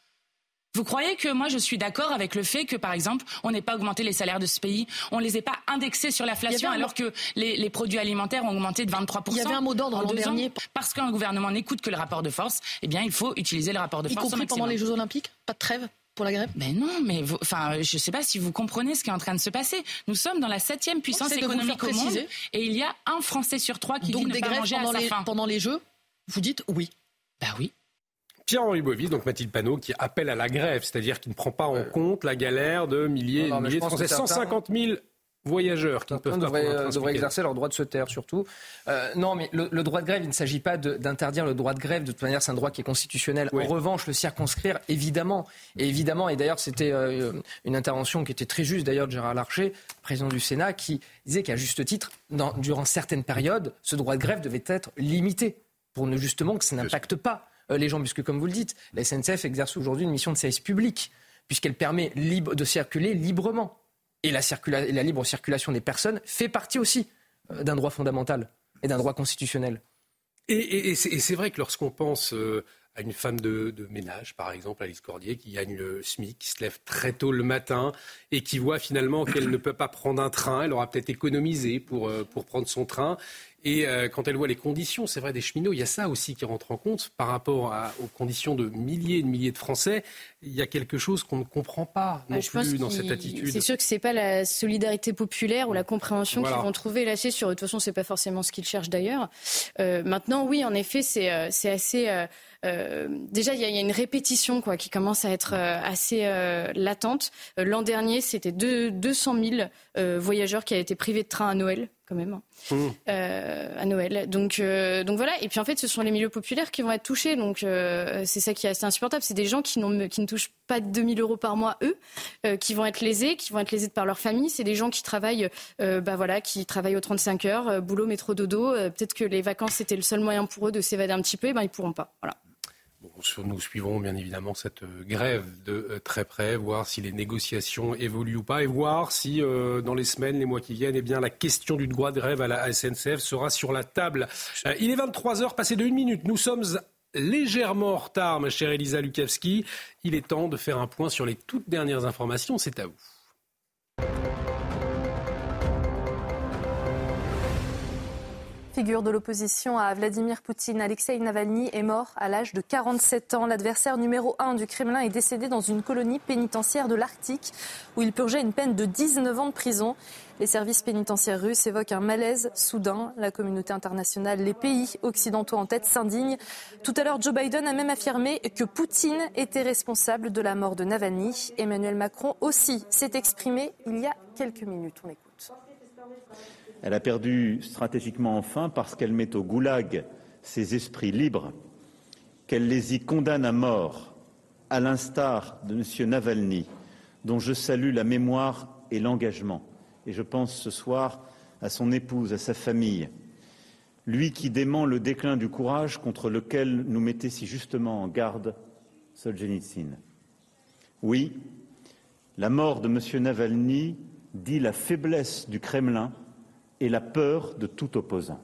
Vous croyez que moi je suis d'accord avec le fait que par exemple on n'ait pas augmenté les salaires de ce pays, on les ait pas indexés sur l'inflation alors que les, produits alimentaires ont augmenté de 23 Il y avait un mot d'ordre l'an dernier. parce qu'un gouvernement n'écoute que le rapport de force, eh bien il faut utiliser le rapport de force. Y compris pendant les Jeux Olympiques, pas de trêve pour la grève? Mais non, mais enfin, je ne sais pas si vous comprenez ce qui est en train de se passer. Nous sommes dans la septième puissance économique au monde, et il y a un Français sur trois qui Donc vit des ne pas grèves pendant, les, pendant les Jeux. Vous dites oui. Bah oui. Pierre-Henri Bovis, donc Mathilde Panot, qui appelle à la grève, c'est-à-dire qui ne prend pas en compte la galère de milliers et milliers de Français. 150 000 voyageurs qui ne peuvent devraient, pas devraient exercer leur droit de se taire surtout. Euh, non, mais le, droit de grève, il ne s'agit pas d'interdire le droit de grève. De toute manière, c'est un droit qui est constitutionnel. En revanche, le circonscrire, évidemment, et évidemment. Et d'ailleurs, c'était euh, une intervention qui était très juste d'ailleurs de Gérard Larcher, président du Sénat, qui disait qu'à juste titre, durant certaines périodes, ce droit de grève devait être limité pour ne justement que ça n'impacte pas euh, les gens, puisque comme vous le dites, la SNCF exerce aujourd'hui une mission de service public, puisqu'elle permet de circuler librement. Et la, libre circulation des personnes fait partie aussi euh, d'un droit fondamental et d'un droit constitutionnel. Et, c'est vrai que lorsqu'on pense euh, à une femme de, ménage, par exemple, Alice Cordier, qui gagne le SMIC, qui se lève très tôt le matin et qui voit finalement qu'elle ne peut pas prendre un train, elle aura peut-être économisé pour, pour prendre son train, et euh, quand elle voit les conditions, c'est vrai, des cheminots, il y a ça aussi qui rentre en compte par rapport aux conditions de milliers et de milliers de Français. Il y a quelque chose qu'on ne comprend pas non plus dans cette attitude. C'est sûr que ce n'est pas la solidarité populaire ou la compréhension qu'ils vont trouver lâchée sur. De toute façon, ce n'est pas forcément ce qu'ils cherchent d'ailleurs. Euh, maintenant, oui, en effet, c'est euh, assez. déjà, il y, a une répétition quoi, qui commence à être assez latente. L'an dernier, c'était 200 000 voyageurs qui avaient été privés de train à Noël quand même, hein. mmh. euh, à Noël. Donc, euh, donc voilà. Et puis en fait, ce sont les milieux populaires qui vont être touchés. Donc euh, c'est ça qui est assez insupportable. C'est des gens qui, qui ne touchent pas 2000 euros par mois, eux, qui vont être lésés, qui vont être lésés par leur famille. C'est des gens qui travaillent, bah voilà, qui travaillent aux 35 heures, boulot, métro, dodo. Peut-être que les vacances, c'était le seul moyen pour eux de s'évader un petit peu. Et ben, ils pourront pas. Voilà nous suivrons bien évidemment cette euh, grève de euh, très près, voir si les négociations évoluent ou pas, et voir si euh, dans les semaines, les mois qui viennent, eh bien, la question du droit de grève à la SNCF sera sur la table. il est 23 heures, passé de une minute. Nous sommes légèrement en retard, ma chère Elisa Lukavski. Il est temps de faire un point sur les toutes dernières informations. C'est à vous. Figure de l'opposition à Vladimir Poutine, Alexei Navalny est mort à l'âge de 47 ans. L'adversaire numéro 1 du Kremlin est décédé dans une colonie pénitentiaire de l'Arctique où il purgeait une peine de 19 ans de prison. Les services pénitentiaires russes évoquent un malaise soudain. La communauté internationale, les pays occidentaux en tête s'indignent. Tout à l'heure, Joe Biden a même affirmé que Poutine était responsable de la mort de Navalny. Emmanuel Macron aussi s'est exprimé il y a quelques minutes. On écoute. Elle a perdu stratégiquement enfin parce qu'elle met au goulag ses esprits libres, qu'elle les y condamne à mort, à l'instar de M. Navalny, dont je salue la mémoire et l'engagement. Et je pense ce soir à son épouse, à sa famille, lui qui dément le déclin du courage contre lequel nous mettait si justement en garde Solzhenitsyn. Oui, la mort de M. Navalny dit la faiblesse du Kremlin et la peur de tout opposant.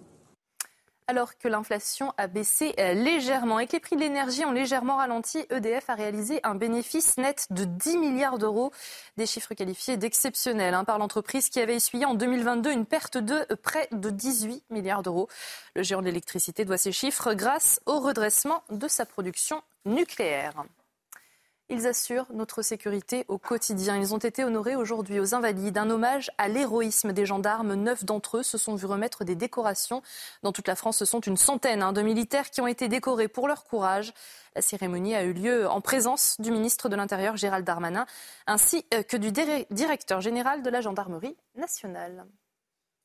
alors que l'inflation a baissé euh, légèrement et que les prix de l'énergie ont légèrement ralenti, EDF a réalisé un bénéfice net de 10 milliards d'euros, des chiffres qualifiés d'exceptionnels hein, par l'entreprise qui avait essuyé en 2022 une perte de euh, près de 18 milliards d'euros. Le géant de l'électricité doit ces chiffres grâce au redressement de sa production nucléaire. Ils assurent notre sécurité au quotidien. Ils ont été honorés aujourd'hui aux Invalides. Un hommage à l'héroïsme des gendarmes. Neuf d'entre eux se sont vus remettre des décorations. Dans toute la France, ce sont une centaine hein, de militaires qui ont été décorés pour leur courage. La cérémonie a eu lieu en présence du ministre de l'Intérieur Gérald Darmanin ainsi euh, que du directeur général de la gendarmerie nationale.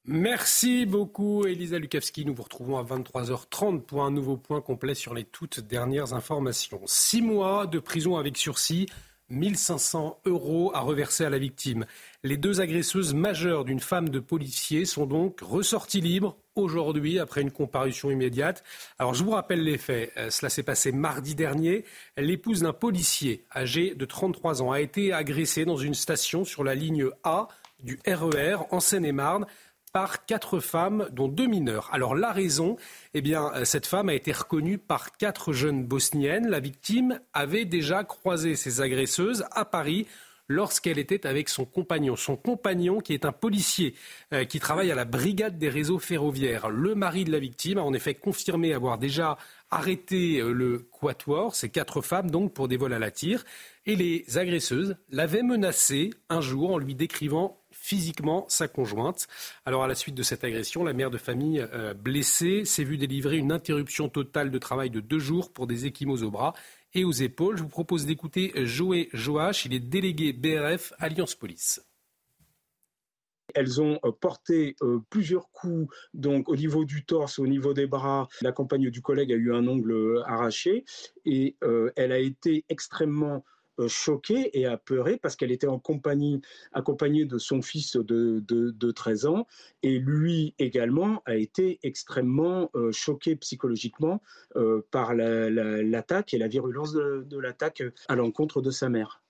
Merci beaucoup, Elisa Lukavski. Nous vous retrouvons à 23h30 pour un nouveau point complet sur les toutes dernières informations. Six mois de prison avec sursis, 1500 euros à reverser à la victime. Les deux agresseuses majeures d'une femme de policier sont donc ressorties libres aujourd'hui après une comparution immédiate. Alors je vous rappelle les faits. Euh, cela s'est passé mardi dernier. L'épouse d'un policier âgé de 33 ans a été agressée dans une station sur la ligne A du RER e en Seine-et-Marne par quatre femmes, dont deux mineurs. Alors la raison, eh bien, euh, cette femme a été reconnue par quatre jeunes bosniennes. La victime avait déjà croisé ses agresseuses à Paris lorsqu'elle était avec son compagnon. Son compagnon, qui est un policier euh, qui travaille à la brigade des réseaux ferroviaires. Le mari de la victime a en effet confirmé avoir déjà arrêté euh, le quatuor, ces quatre femmes donc, pour des vols à la tire. Et les agresseuses l'avaient menacée un jour en lui décrivant physiquement sa conjointe. Alors à la suite de cette agression, la mère de famille euh, blessée s'est vue délivrer une interruption totale de travail de deux jours pour des échymoses aux bras et aux épaules. Je vous propose d'écouter Joé Joach, il est délégué BRF Alliance Police. Elles ont euh, porté euh, plusieurs coups, donc au niveau du torse, au niveau des bras. La compagne du collègue a eu un ongle arraché et elle a été extrêmement choquée et apeurée parce qu'elle était en compagnie, accompagnée de son fils de, de, 13 ans et lui également a été extrêmement euh, choqué psychologiquement euh, par l'attaque et la virulence de, de l'attaque à l'encontre de sa mère.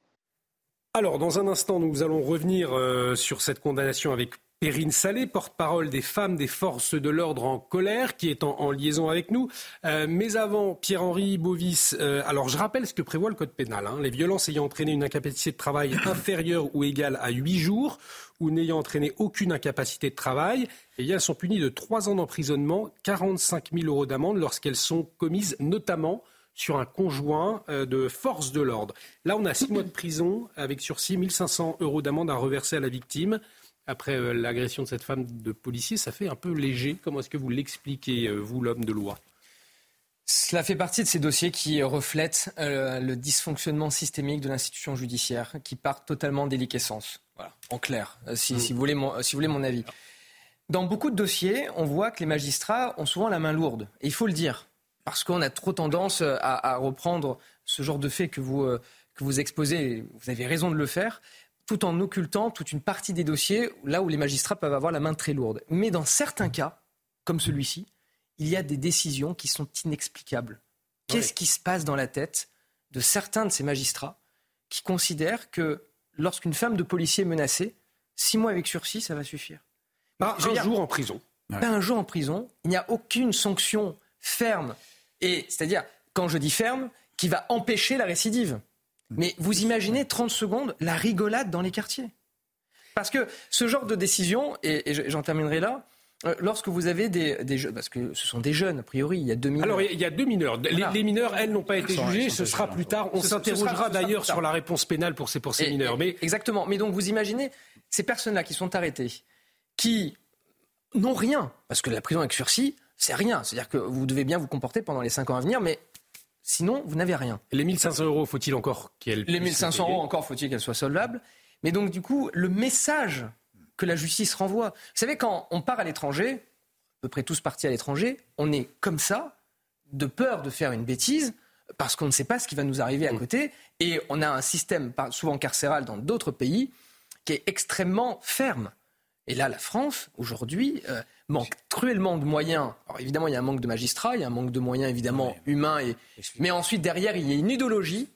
Alors, dans un instant, nous allons revenir sur cette condamnation avec Perrine Salé, porte-parole des femmes des forces de l'ordre en colère, qui est en, liaison avec nous. Euh, mais avant, Pierre-Henri Bovis, euh, alors je rappelle ce que prévoit le Code pénal. Hein. les violences ayant entraîné une incapacité de travail inférieure ou égale à 8 jours, ou n'ayant entraîné aucune incapacité de travail, et elles sont punies de 3 ans d'emprisonnement, 45 000 euros d'amende lorsqu'elles sont commises notamment sur un conjoint euh, de force de l'ordre. Là, on a 6 mois de prison avec sursis, 1500 euros d'amende à reverser à la victime après euh, l'agression de cette femme de policier, ça fait un peu léger. Comment est-ce que vous l'expliquez, euh, vous, l'homme de loi? Cela fait partie de ces dossiers qui reflètent euh, le dysfonctionnement systémique de l'institution judiciaire, qui part totalement déliquescence. Voilà, en clair, si, vous voulez mon, si vous voulez mon avis. Dans beaucoup de dossiers, on voit que les magistrats ont souvent la main lourde. Et il faut le dire, parce qu'on a trop tendance à, à, reprendre ce genre de faits que vous, que vous exposez. Vous avez raison de le faire tout en occultant toute une partie des dossiers là où les magistrats peuvent avoir la main très lourde. Mais dans certains cas, comme celui-ci, il y a des décisions qui sont inexplicables. Qu'est-ce qui se passe dans la tête de certains de ces magistrats qui considèrent que lorsqu'une femme de policier est menacée, six mois avec sursis, ça va suffire? Pas un jour en prison. Pas un jour en prison. Il n'y a aucune sanction ferme. Et c'est-à-dire, quand je dis ferme, qui va empêcher la récidive. Mais vous imaginez 30 secondes la rigolade dans les quartiers. Parce que ce genre de décision, et, j'en terminerai là, euh, lorsque vous avez des, jeunes, parce que ce sont des jeunes, a priori, il y a deux mineurs. Alors, il y a deux mineurs. Les, mineurs, elles, n'ont pas été jugées, ce sera plus tard. On s'interrogera d'ailleurs sur la réponse pénale pour ces, pour ces mineurs. Mais... Exactement. Mais donc, vous imaginez ces personnes-là qui sont arrêtées, qui n'ont rien, parce que la prison avec sursis, c'est rien. C'est-à-dire que vous devez bien vous comporter pendant les cinq ans à venir, mais Sinon, vous n'avez rien. Les 1500 euros, faut-il encore qu'elles Les 1500 euros, encore faut-il qu'elles soient solvables. Mais donc, du coup, le message que la justice renvoie. Vous savez, quand on part à l'étranger, à peu près tous partis à l'étranger, on est comme ça, de peur de faire une bêtise, parce qu'on ne sait pas ce qui va nous arriver à mm. côté. Et on a un système, souvent carcéral dans d'autres pays, qui est extrêmement ferme. Et là, la France, aujourd'hui, euh, manque cruellement de moyens. Alors évidemment, il y a un manque de magistrats, il y a un manque de moyens évidemment humains. Et... Mais ensuite, derrière, il y a une idéologie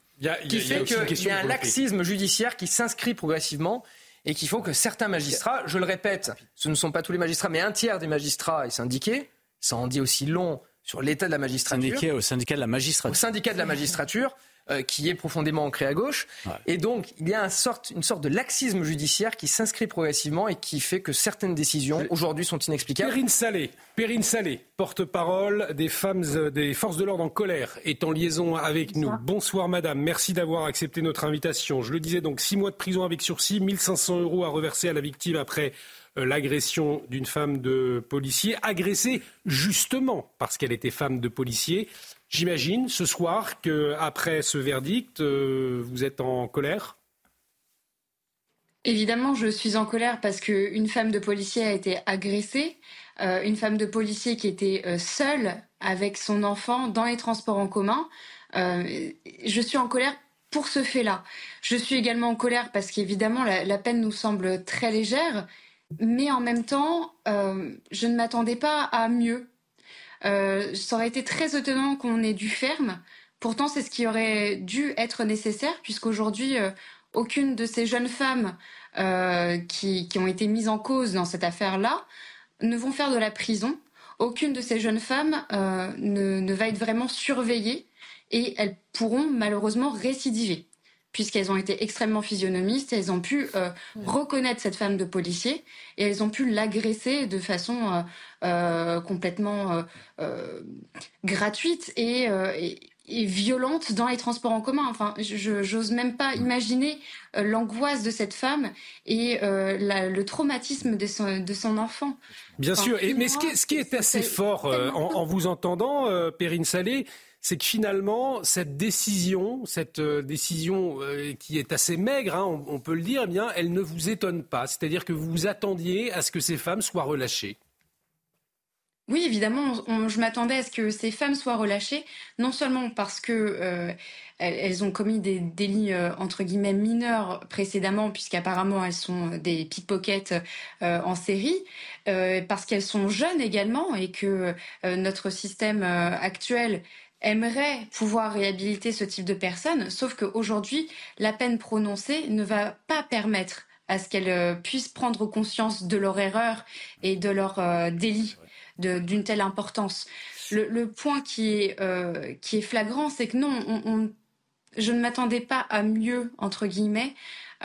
qui fait qu'il y a un laxisme judiciaire qui s'inscrit progressivement et qu'il faut que certains magistrats, je le répète, ce ne sont pas tous les magistrats, mais un tiers des magistrats est syndiqué, Ça en dit aussi long sur l'état de la magistrature. au syndicat de la magistrature. Au syndicat de la magistrature. Euh, qui est profondément ancré à gauche. Et donc, il y a une sorte, une sorte de laxisme judiciaire qui s'inscrit progressivement et qui fait que certaines décisions, aujourd'hui, sont inexplicables. Perrine Salé, Perrine Salé, porte-parole des femmes euh, des forces de l'ordre en colère, est en liaison avec nous. Bonsoir, madame. Merci d'avoir accepté notre invitation. Je le disais donc, six mois de prison avec sursis, 1500 euros à reverser à la victime après euh, l'agression d'une femme de policier, agressée justement parce qu'elle était femme de policier. J'imagine ce soir qu'après ce verdict, euh, vous êtes en colère? Évidemment, je suis en colère parce qu'une femme de policier a été agressée, euh, une femme de policier qui était euh, seule avec son enfant dans les transports en commun. je suis en colère pour ce fait-là. Je suis également en colère parce qu'évidemment, la, peine nous semble très légère, mais en même temps, je ne m'attendais pas à mieux. Euh, ça aurait été très étonnant qu'on ait du ferme. Pourtant, c'est ce qui aurait dû être nécessaire, puisqu'aujourd'hui, euh, aucune de ces jeunes femmes euh, qui, ont été mises en cause dans cette affaire-là ne vont faire de la prison. Aucune de ces jeunes femmes ne va être vraiment surveillée et elles pourront malheureusement récidiver puisqu'elles ont été extrêmement physionomistes, elles ont pu euh, reconnaître cette femme de policier et elles ont pu l'agresser de façon euh, euh, complètement gratuite et, violente dans les transports en commun. Enfin, je j'ose même pas imaginer l'angoisse de cette femme et le traumatisme de son, de son enfant. Bien sûr, et, mais ce qui, est, ce qui est assez fort en, en, vous entendant, Perrine Salé, c'est que finalement, cette décision, cette euh, décision euh, qui est assez maigre, hein, on, peut le dire, eh bien, elle ne vous étonne pas. C'est-à-dire que vous vous attendiez à ce que ces femmes soient relâchées. Oui, évidemment, je m'attendais à ce que ces femmes soient relâchées, non seulement parce que euh, elles, ont commis des délits entre guillemets mineurs précédemment, puisqu'apparemment elles sont des pickpockets en série, parce qu'elles sont jeunes également et que notre système actuel aimerait pouvoir réhabiliter ce type de personnes, sauf qu'aujourd'hui, la peine prononcée ne va pas permettre à ce qu'elles euh, puissent prendre conscience de leur erreur et de leur euh, délit d'une telle importance. Le, point qui est, euh, qui est flagrant, c'est que non, je ne m'attendais pas à mieux, entre guillemets,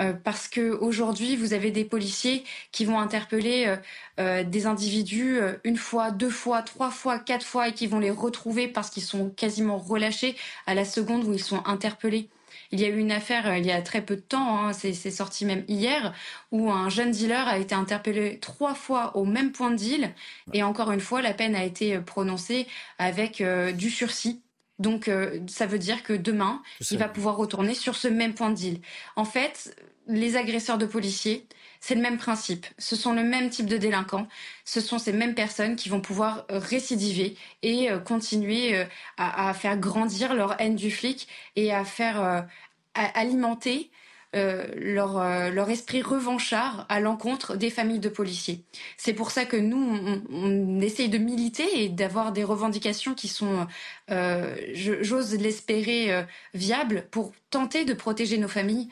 euh, parce que aujourd'hui vous avez des policiers qui vont interpeller euh, euh, des individus une fois, deux fois, trois fois, quatre fois et qui vont les retrouver parce qu'ils sont quasiment relâchés à la seconde où ils sont interpellés. Il y a eu une affaire il y a très peu de temps, hein, c'est sorti même hier, où un jeune dealer a été interpellé trois fois au même point de deal et encore une fois la peine a été prononcée avec du sursis. Donc euh, ça veut dire que demain, il va pouvoir retourner sur ce même point de deal. En fait, les agresseurs de policiers, c'est le même principe. Ce sont le même type de délinquants. Ce sont ces mêmes personnes qui vont pouvoir euh, récidiver et euh, continuer à, faire grandir leur haine du flic et à faire alimenter euh, leur, euh, esprit revanchard à l'encontre des familles de policiers. C'est pour ça que nous, on, essaye de militer et d'avoir des revendications qui sont, euh, j'ose l'espérer, viables pour tenter de protéger nos familles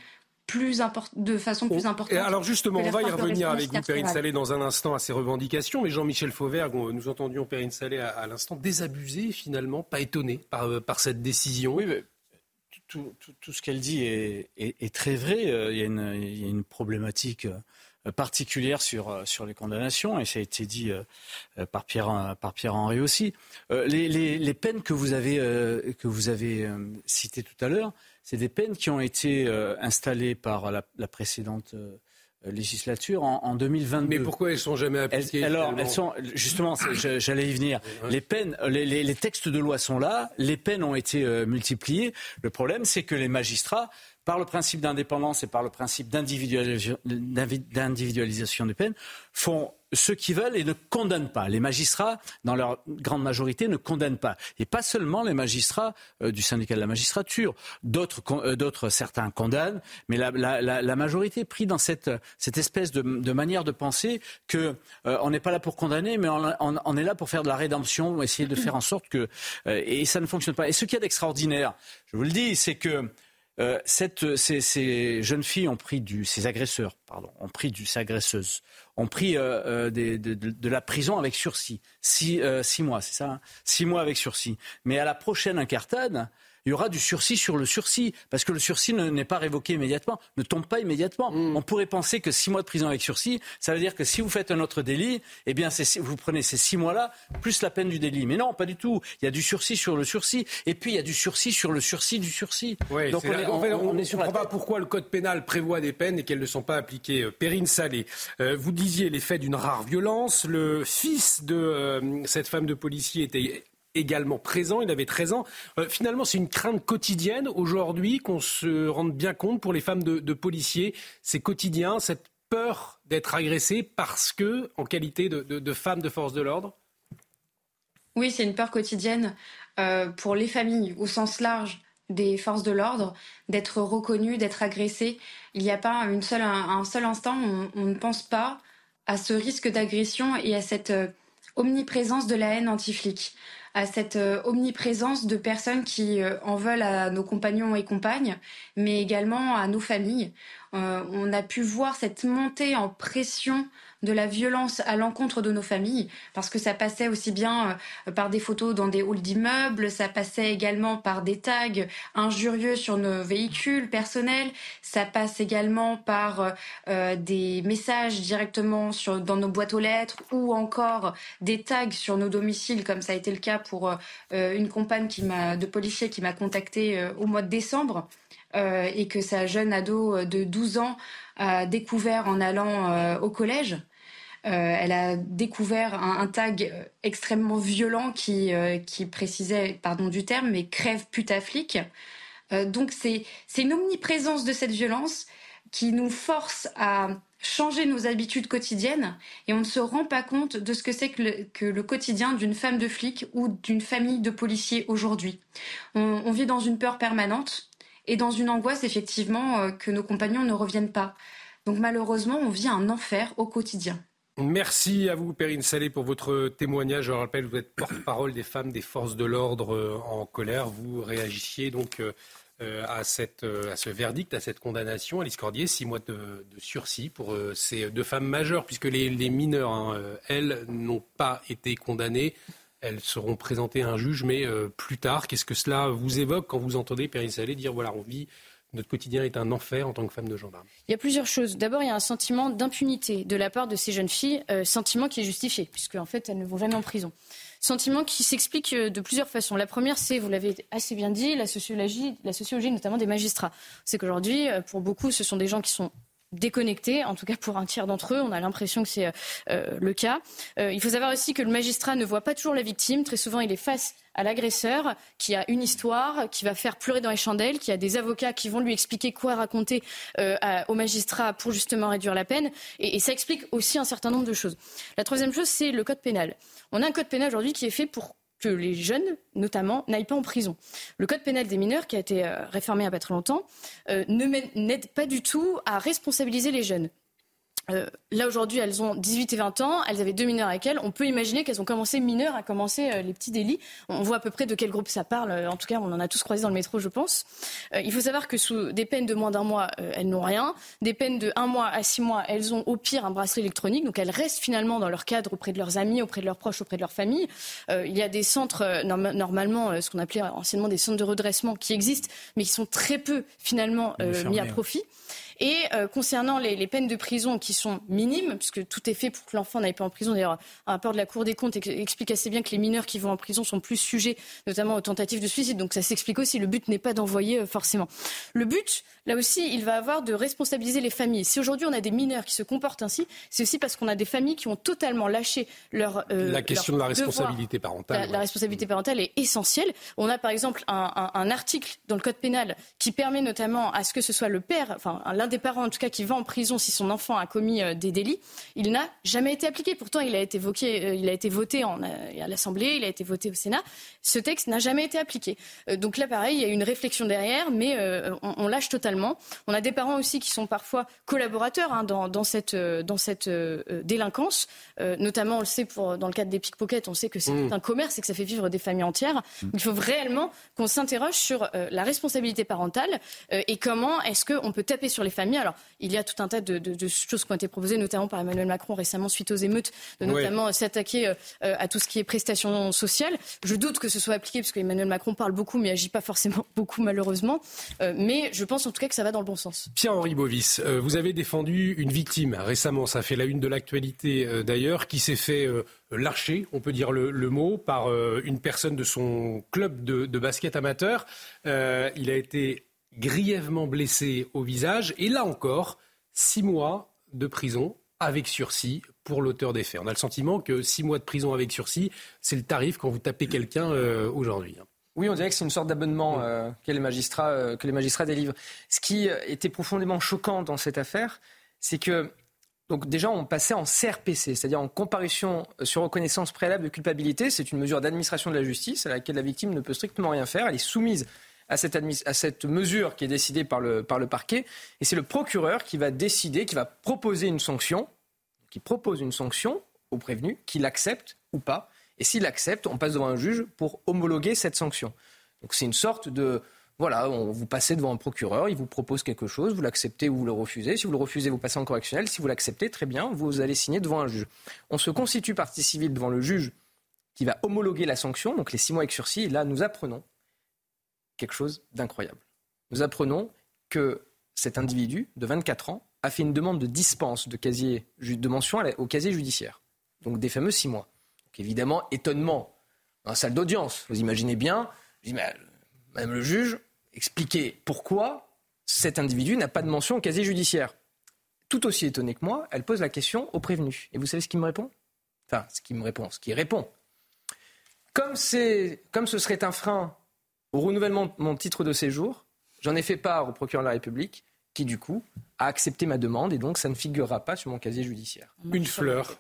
plus de façon plus importante. alors justement, on va y revenir avec vous, Perrine Salé, dans un instant à ces revendications. Mais Jean-Michel Fauvergue, nous entendions Perrine Salé à, l'instant, désabusé finalement, pas étonné par, par cette décision. Oui, mais tout, ce qu'elle dit est, très vrai. Euh, il y, a une, problématique euh, particulière sur, euh, sur les condamnations, et ça a été dit par Pierre, par Pierre Henry aussi. Les, peines que vous avez, que vous avez citées tout à l'heure, c'est des peines qui ont été installées par la précédente euh, législature en, 2022. Mais pourquoi elles sont jamais appliquées Alors, elles sont justement, j'allais y venir. Les peines, les, textes de loi sont là, les peines ont été euh, multipliées. Le problème, c'est que les magistrats, par le principe d'indépendance et par le principe d'individualisation des peines, font ceux qui veulent et ne condamnent pas. Les magistrats, dans leur grande majorité, ne condamnent pas. Et pas seulement les magistrats euh, du syndicat de la magistrature. D'autres, euh, certains condamnent, mais la, majorité pris dans cette, espèce de, manière de penser que euh, on n'est pas là pour condamner, mais on, est là pour faire de la rédemption, essayer de faire en sorte que et ça ne fonctionne pas. Et ce qu'il y a d'extraordinaire, je vous le dis, c'est que cette, ces, jeunes filles ont pris du, ces agresseurs, pardon, ont pris du, ces agresseuses, ont pris de, de, la prison avec sursis, six, six mois, c'est ça, hein? Six mois avec sursis. Mais à la prochaine incartade, il y aura du sursis sur le sursis, parce que le sursis n'est pas révoqué immédiatement, ne tombe pas immédiatement. Mm. On pourrait penser que six mois de prison avec sursis, ça veut dire que si vous faites un autre délit, eh bien, vous prenez ces six mois-là plus la peine du délit. Mais non, pas du tout. Il y a du sursis sur le sursis, et puis il y a du sursis sur le sursis du sursis. Donc on, est, on, ne comprend pas pourquoi le code pénal prévoit des peines et qu'elles ne sont pas appliquées. Euh, Perrine Salé, euh, vous disiez l'effet d'une rare violence. Le fils de euh, cette femme de policier était également présent. Il avait 13 ans. Euh, finalement, c'est une crainte quotidienne aujourd'hui qu'on se rende bien compte pour les femmes de, policiers. C'est quotidien, cette peur d'être agressée parce que, en qualité de, femmes de force de l'ordre Oui, c'est une peur quotidienne euh, pour les familles au sens large des forces de l'ordre, d'être reconnues, d'être agressées. Il n'y a pas une un, seul instant où on, ne pense pas à ce risque d'agression et à cette euh, omniprésence de la haine anti-flic à cette euh, omniprésence de personnes qui euh, en veulent à nos compagnons et compagnes, mais également à nos familles. Euh, on a pu voir cette montée en pression de la violence à l'encontre de nos familles, parce que ça passait aussi bien euh, par des photos dans des halls d'immeubles, ça passait également par des tags injurieux sur nos véhicules personnels, ça passe également par euh, euh, des messages directement sur, dans nos boîtes aux lettres ou encore des tags sur nos domiciles, comme ça a été le cas pour une compagne qui de policier qui m'a contacté au mois de décembre. et que sa jeune ado de 12 ans a découvert en allant au collège. Euh, elle a découvert un, tag euh, extrêmement violent qui, euh, qui précisait, pardon du terme, mais crève putaflic. donc c'est une omniprésence de cette violence qui nous force à changer nos habitudes quotidiennes et on ne se rend pas compte de ce que c'est que, que le, quotidien d'une femme de flic ou d'une famille de policiers aujourd'hui. On, on, vit dans une peur permanente et dans une angoisse effectivement que nos compagnons ne reviennent pas. Donc malheureusement, on vit un enfer au quotidien. Merci à vous, Perrine Salé, pour votre témoignage. Je rappelle, vous êtes porte-parole des femmes des forces de l'ordre euh, en colère. Vous réagissiez donc euh, euh, à, à ce verdict, à cette condamnation. Alice Cordier, six mois de, sursis pour ces deux femmes majeures, puisque les, mineurs, hein, elles, n'ont pas été condamnées. Elles seront présentées à un juge, mais plus tard. Qu'est-ce que cela vous évoque quand vous entendez Perrine Salé dire voilà, on vit notre quotidien est un enfer en tant que femme de gendarme Il y a plusieurs choses. D'abord, il y a un sentiment d'impunité de la part de ces jeunes filles, euh, sentiment qui est justifié, puisque en fait, elles ne vont jamais en prison. Sentiment qui s'explique euh, de plusieurs façons. La première, c'est, vous l'avez assez bien dit, la sociologie, notamment des magistrats. C'est qu'aujourd'hui, euh, pour beaucoup, ce sont des gens qui sont déconnectés, en tout cas pour un tiers d'entre eux, on a l'impression que c'est le cas. il faut savoir aussi que le magistrat ne voit pas toujours la victime, très souvent il est face à l'agresseur qui a une histoire, qui va faire pleurer dans les chandelles, qui a des avocats qui vont lui expliquer quoi raconter euh, au magistrat pour justement réduire la peine. Et, ça explique aussi un certain nombre de choses. La troisième chose, c'est le code pénal. On a un code pénal aujourd'hui qui est fait pour que les jeunes, notamment, n'aillent pas en prison. Le code pénal des mineurs, qui a été euh, réformé il n'y a pas très longtemps, euh, n'aide pas du tout à responsabiliser les jeunes. Euh, là aujourd'hui, elles ont 18 et 20 ans, elles avaient deux mineurs avec elles. On peut imaginer qu'elles ont commencé mineures à commencer euh, les petits délits. On voit à peu près de quel groupe ça parle. En tout cas, on en a tous croisé dans le métro, je pense. Euh, il faut savoir que sous des peines de moins d'un mois, elles n'ont rien. Des peines de un mois à six mois, elles ont au pire un bracelet électronique. Donc elles restent finalement dans leur cadre auprès de leurs amis, auprès de leurs proches, auprès de leur famille. il y a des centres, normalement, ce qu'on appelait anciennement des centres de redressement qui existent, mais qui sont très peu finalement mis à profit. Et euh, concernant les, peines de prison qui sont minimes, puisque tout est fait pour que l'enfant n'aille pas en prison, d'ailleurs, un rapport de la Cour des comptes explique assez bien que les mineurs qui vont en prison sont plus sujets, notamment aux tentatives de suicide. Donc ça s'explique aussi. Le but n'est pas d'envoyer euh, forcément. Le but, là aussi, il va avoir de responsabiliser les familles. Si aujourd'hui on a des mineurs qui se comportent ainsi, c'est aussi parce qu'on a des familles qui ont totalement lâché leur. Euh, la question de la responsabilité parentale. La, responsabilité parentale est essentielle. On a par exemple un, un, article dans le code pénal qui permet notamment à ce que ce soit le père, enfin l'un des parents, en tout cas, qui va en prison si son enfant a commis des délits, il n'a jamais été appliqué. Pourtant, il a été, il a été voté en, à l'Assemblée, il a été voté au Sénat. Ce texte n'a jamais été appliqué. donc là, pareil, il y a une réflexion derrière, mais on, lâche totalement. On a des parents aussi qui sont parfois collaborateurs hein, dans, dans, cette, dans cette délinquance. notamment, on le sait pour, dans le cadre des pickpockets, on sait que c'est mmh. un commerce et que ça fait vivre des familles entières. Mmh. Il faut réellement qu'on s'interroge sur la responsabilité parentale et comment est-ce qu'on peut taper sur les familles. Alors, il y a tout un tas de, choses qui ont été proposées, notamment par Emmanuel Macron récemment suite aux émeutes, de notamment s'attaquer à tout ce qui est prestations sociales. Je doute que ce soit appliqué parce qu'Emmanuel Macron parle beaucoup mais agit pas forcément *laughs* beaucoup malheureusement. mais je pense en tout cas que ça va dans le bon sens. Pierre-Henri Bovis, vous avez défendu une victime récemment, ça fait la une de l'actualité d'ailleurs, qui s'est fait lâcher, on peut dire le, mot, par une personne de son club de, de basket amateur. il a été grièvement blessé au visage. Et là encore, six mois de prison avec sursis pour l'auteur des faits. On a le sentiment que six mois de prison avec sursis, c'est le tarif quand vous tapez quelqu'un euh, aujourd'hui. Oui, on dirait que c'est une sorte d'abonnement euh, que, les magistrats, euh, que les magistrats délivrent. Ce qui était profondément choquant dans cette affaire, c'est que donc déjà, on passait en CRPC, c'est-à-dire en comparution sur reconnaissance préalable de culpabilité. C'est une mesure d'administration de la justice à laquelle la victime ne peut strictement rien faire. Elle est soumise à cette, mesure qui est décidée par le, par le parquet. Et c'est le procureur qui va décider, qui va proposer une sanction, qui propose une sanction au prévenu, qu'il accepte ou pas. Et s'il accepte, on passe devant un juge pour homologuer cette sanction. Donc c'est une sorte de... Voilà, on, vous passez devant un procureur, il vous propose quelque chose, vous l'acceptez ou vous le refusez. Si vous le refusez, vous passez en correctionnel. Si vous l'acceptez, très bien, vous allez signer devant un juge. On se constitue partie civile devant le juge qui va homologuer la sanction, donc les six mois avec sursis. Là, nous apprenons quelque chose d'incroyable. Nous apprenons que cet individu de 24 ans a fait une demande de dispense de, mention au casier judiciaire, donc des fameux six mois. évidemment, étonnement dans la salle d'audience. Vous imaginez bien, je dis, mais, Madame le juge, expliquez pourquoi cet individu n'a pas de mention au casier judiciaire. Tout aussi étonné que moi, elle pose la question au prévenu. Et vous savez ce qu'il me répond? Enfin, ce qu'il me répond, ce qu'il répond. Comme, comme ce serait un frein au renouvellement de mon titre de séjour, j'en ai fait part au procureur de la République, qui du coup a accepté ma demande et donc ça ne figurera pas sur mon casier judiciaire. Une fleur,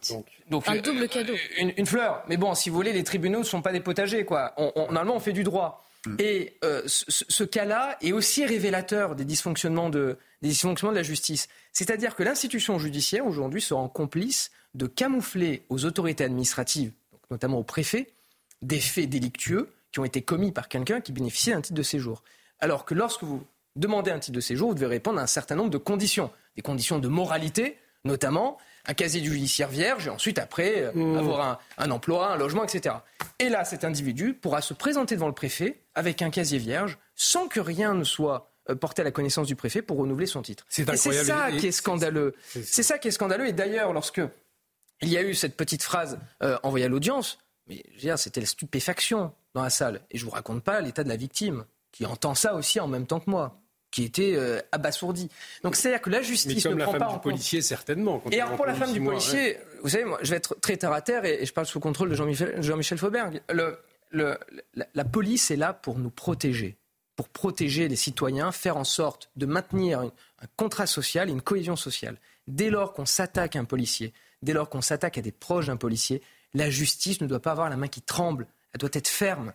donc. un double cadeau. Euh, une, fleur. Mais bon, si vous voulez, les tribunaux ne sont pas des potagers, quoi. normalement, on fait du droit. Mm. Et euh, ce, cas-là est aussi révélateur des dysfonctionnements de, des dysfonctionnements de la justice. C'est-à-dire que l'institution judiciaire, aujourd'hui, se rend complice de camoufler aux autorités administratives, notamment aux préfets, des faits délictueux qui ont été commis par quelqu'un qui bénéficiait d'un titre de séjour. Alors que lorsque vous demandez un titre de séjour, vous devez répondre à un certain nombre de conditions. Des conditions de moralité, notamment un casier judiciaire vierge, et ensuite après euh, mmh. avoir un, emploi, un logement, etc. Et là, cet individu pourra se présenter devant le préfet avec un casier vierge, sans que rien ne soit euh, porté à la connaissance du préfet pour renouveler son titre. C'est c'est ça qui est scandaleux. C'est ça qui est scandaleux. Et d'ailleurs, lorsque il y a eu cette petite phrase euh, envoyée à l'audience, mais c'était la stupéfaction dans la salle. Et je vous raconte pas l'état de la victime, qui entend ça aussi en même temps que moi qui était euh, abasourdi. Donc c'est-à-dire que la justice Mais comme ne la prend femme du policier, certainement. Et alors pour la femme du policier, vous savez, moi, je vais être très terre à terre et, je parle sous contrôle de Jean-Michel Jean Fauberg. Le, le, la, police est là pour nous protéger, pour protéger les citoyens, faire en sorte de maintenir un contrat social une cohésion sociale. Dès lors qu'on s'attaque à un policier, dès lors qu'on s'attaque à des proches d'un policier, la justice ne doit pas avoir la main qui tremble. Elle doit être ferme.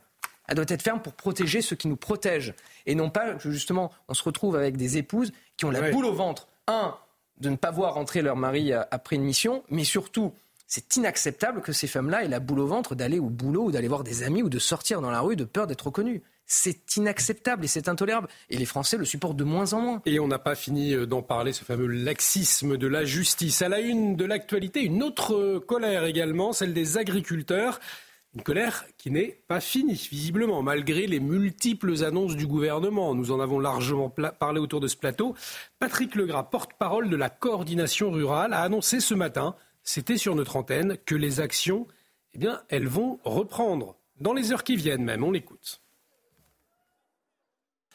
Elle doit être ferme pour protéger ceux qui nous protègent. Et non pas que justement on se retrouve avec des épouses qui ont la boule au ventre. Un, de ne pas voir rentrer leur mari après une mission, mais surtout, c'est inacceptable que ces femmes-là aient la boule au ventre d'aller au boulot ou d'aller voir des amis ou de sortir dans la rue de peur d'être reconnues. C'est inacceptable et c'est intolérable. Et les Français le supportent de moins en moins. Et on n'a pas fini euh, d'en parler, ce fameux laxisme de la justice. À la une de l'actualité, une autre euh, colère également, celle des agriculteurs. Une colère qui n'est pas finie, visiblement, malgré les multiples annonces du gouvernement. Nous en avons largement parlé autour de ce plateau. Patrick Legras, porte-parole de la coordination rurale, a annoncé ce matin, c'était sur notre antenne, que les actions, eh bien, elles vont reprendre dans les heures qui viennent même. On l'écoute.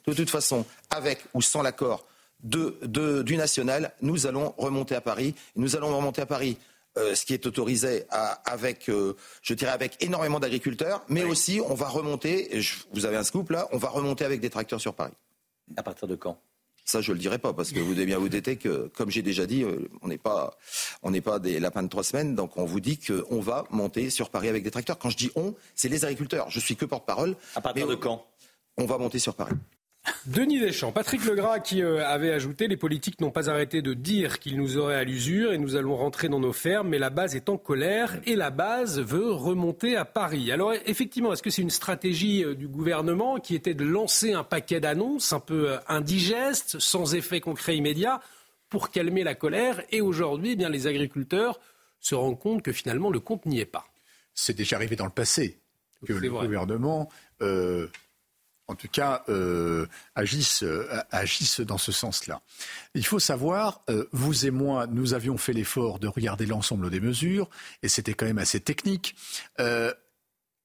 De toute façon, avec ou sans l'accord du national, nous allons remonter à Paris. Nous allons remonter à Paris euh, ce qui est autorisé avec, euh, je dirais, avec énormément d'agriculteurs, mais aussi on va remonter, vous avez un scoop là, on va remonter avec des tracteurs sur Paris. À partir de quand? Ça, je le dirai pas parce que vous devez bien vous déter que, comme j'ai déjà dit, euh, on n'est pas, on n'est pas des lapins de trois semaines. Donc, on vous dit qu'on va monter sur Paris avec des tracteurs. Quand je dis on, c'est les agriculteurs. Je suis que porte-parole. À partir de quand? On va monter sur Paris. Denis Deschamps, Patrick Legras qui euh, avait ajouté les politiques n'ont pas arrêté de dire qu'ils nous auraient à l'usure et nous allons rentrer dans nos fermes, mais la base est en colère et la base veut remonter à Paris. Alors effectivement, est-ce que c'est une stratégie euh, du gouvernement qui était de lancer un paquet d'annonces un peu euh, indigestes, sans effet concret immédiat, pour calmer la colère Et aujourd'hui, eh bien les agriculteurs se rendent compte que finalement le compte n'y est pas? C'est déjà arrivé dans le passé que le gouvernement en tout cas, euh, agissent, euh, agissent dans ce sens-là. Il faut savoir, euh, vous et moi, nous avions fait l'effort de regarder l'ensemble des mesures, et c'était quand même assez technique.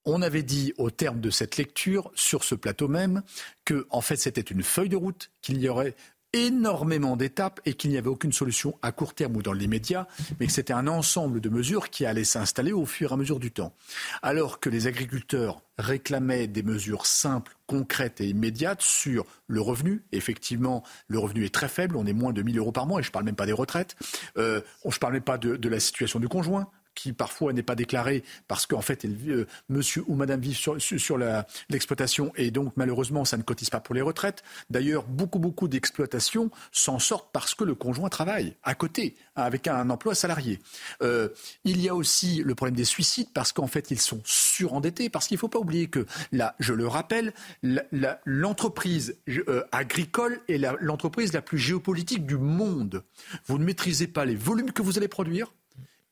on avait dit au terme de cette lecture, sur ce plateau même, que en fait c'était une feuille de route, qu'il y aurait énormément d'étapes et qu'il n'y avait aucune solution à court terme ou dans l'immédiat, mais que c'était un ensemble de mesures qui allaient s'installer au fur et à mesure du temps. Alors que les agriculteurs réclamaient des mesures simples, concrètes et immédiates sur le revenu. Effectivement, le revenu est très faible, on est moins de 1000 euros par mois, et je ne parle même pas des retraites. Euh, je ne parle même pas de, de la situation du conjoint qui parfois n'est pas déclaré parce qu'en fait, euh, monsieur ou madame vivent sur, sur l'exploitation et donc malheureusement, ça ne cotise pas pour les retraites. D'ailleurs, beaucoup, beaucoup d'exploitations s'en sortent parce que le conjoint travaille à côté, avec un emploi salarié. Euh, il y a aussi le problème des suicides parce qu'en fait, ils sont surendettés. Parce qu'il ne faut pas oublier que, là, je le rappelle, l'entreprise euh, agricole est l'entreprise la plus géopolitique du monde. Vous ne maîtrisez pas les volumes que vous allez produire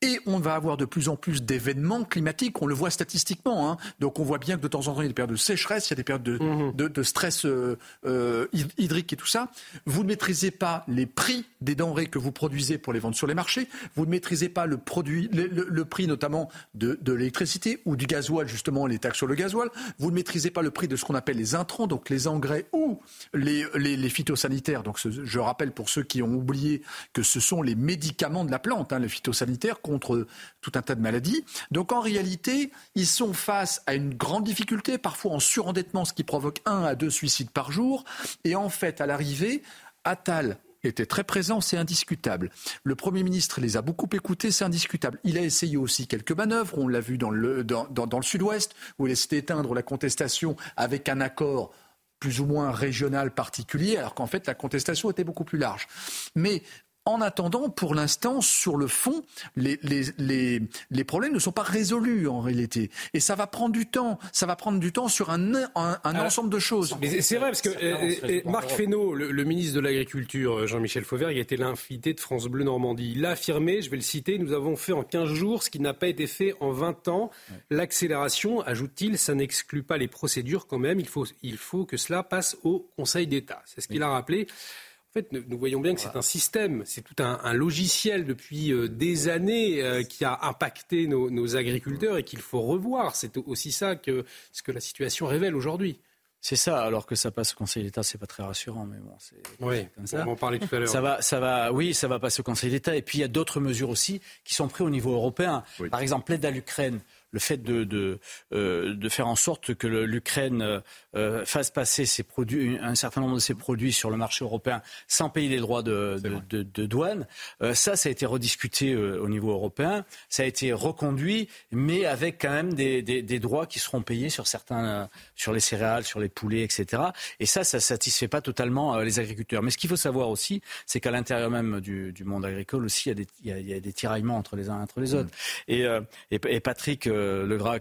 et on va avoir de plus en plus d'événements climatiques, on le voit statistiquement. Hein. Donc on voit bien que de temps en temps, il y a des périodes de sécheresse, il y a des périodes de, mhm. stress euh, euh, hydrique et tout ça. Vous ne maîtrisez pas les prix des denrées que vous produisez pour les vendre sur les marchés. Vous ne maîtrisez pas le, produit, le, prix notamment de, l'électricité ou du gasoil, justement les taxes sur le gasoil. Vous ne maîtrisez pas le prix de ce qu'on appelle les intrants, donc les engrais ou les, les, phytosanitaires. Donc je rappelle pour ceux qui ont oublié que ce sont les médicaments de la plante, hein, les phytosanitaires contre tout un tas de maladies. Donc en réalité, ils sont face à une grande difficulté, parfois en surendettement, ce qui provoque un à deux suicides par jour. Et en fait, à l'arrivée, Attal était très présent, c'est indiscutable. Le Premier ministre les a beaucoup écoutés, c'est indiscutable. Il a essayé aussi quelques manœuvres, on l'a vu dans le, dans, dans, le sud-ouest, où il a essayé d'éteindre la contestation avec un accord plus ou moins régional particulier, alors qu'en fait la contestation était beaucoup plus large. Mais en attendant, pour l'instant, sur le fond, les, les, les, problèmes ne sont pas résolus en réalité. Et ça va prendre du temps. Ça va prendre du temps sur un, un, ensemble de choses. Mais c'est vrai, parce que euh, Marc Fesneau, le, ministre de l'Agriculture, euh, Jean-Michel Fauvergue, a été l'invité de France Bleu Normandie. Il a affirmé, je vais le citer, nous avons fait en 15 jours ce qui n'a pas été fait en 20 ans. L'accélération, ajoute-t-il, ça n'exclut pas les procédures quand même. Il faut, il faut que cela passe au Conseil d'État. C'est ce qu'il a rappelé. En fait, nous voyons bien que c'est un système, c'est tout un, logiciel depuis euh, des années euh, qui a impacté nos, agriculteurs et qu'il faut revoir. C'est aussi ça que ce que la situation révèle aujourd'hui. C'est ça, alors que ça passe au Conseil d'État, c'est pas très rassurant, mais bon, c'est oui, comme ça. On en parlait tout à l'heure. Ça va, ça va, oui, ça va passer au Conseil d'État. Et puis il y a d'autres mesures aussi qui sont prises au niveau européen. Par exemple, l'aide à l'Ukraine le fait de, de, euh, de faire en sorte que l'Ukraine euh, fasse passer ses produits, un certain nombre de ses produits sur le marché européen sans payer les droits de, de, de douane, euh, ça, ça a été rediscuté au niveau européen, ça a été reconduit, mais avec quand même des, des, des droits qui seront payés sur certains, sur les céréales, sur les poulets, etc. Et ça, ça satisfait pas totalement les agriculteurs. Mais ce qu'il faut savoir aussi, c'est qu'à l'intérieur même du, du, monde agricole aussi, il y, a des, il, y a, il y a des tiraillements entre les uns et entre les autres. Mm. Et, et, et, Patrick euh, le Gras,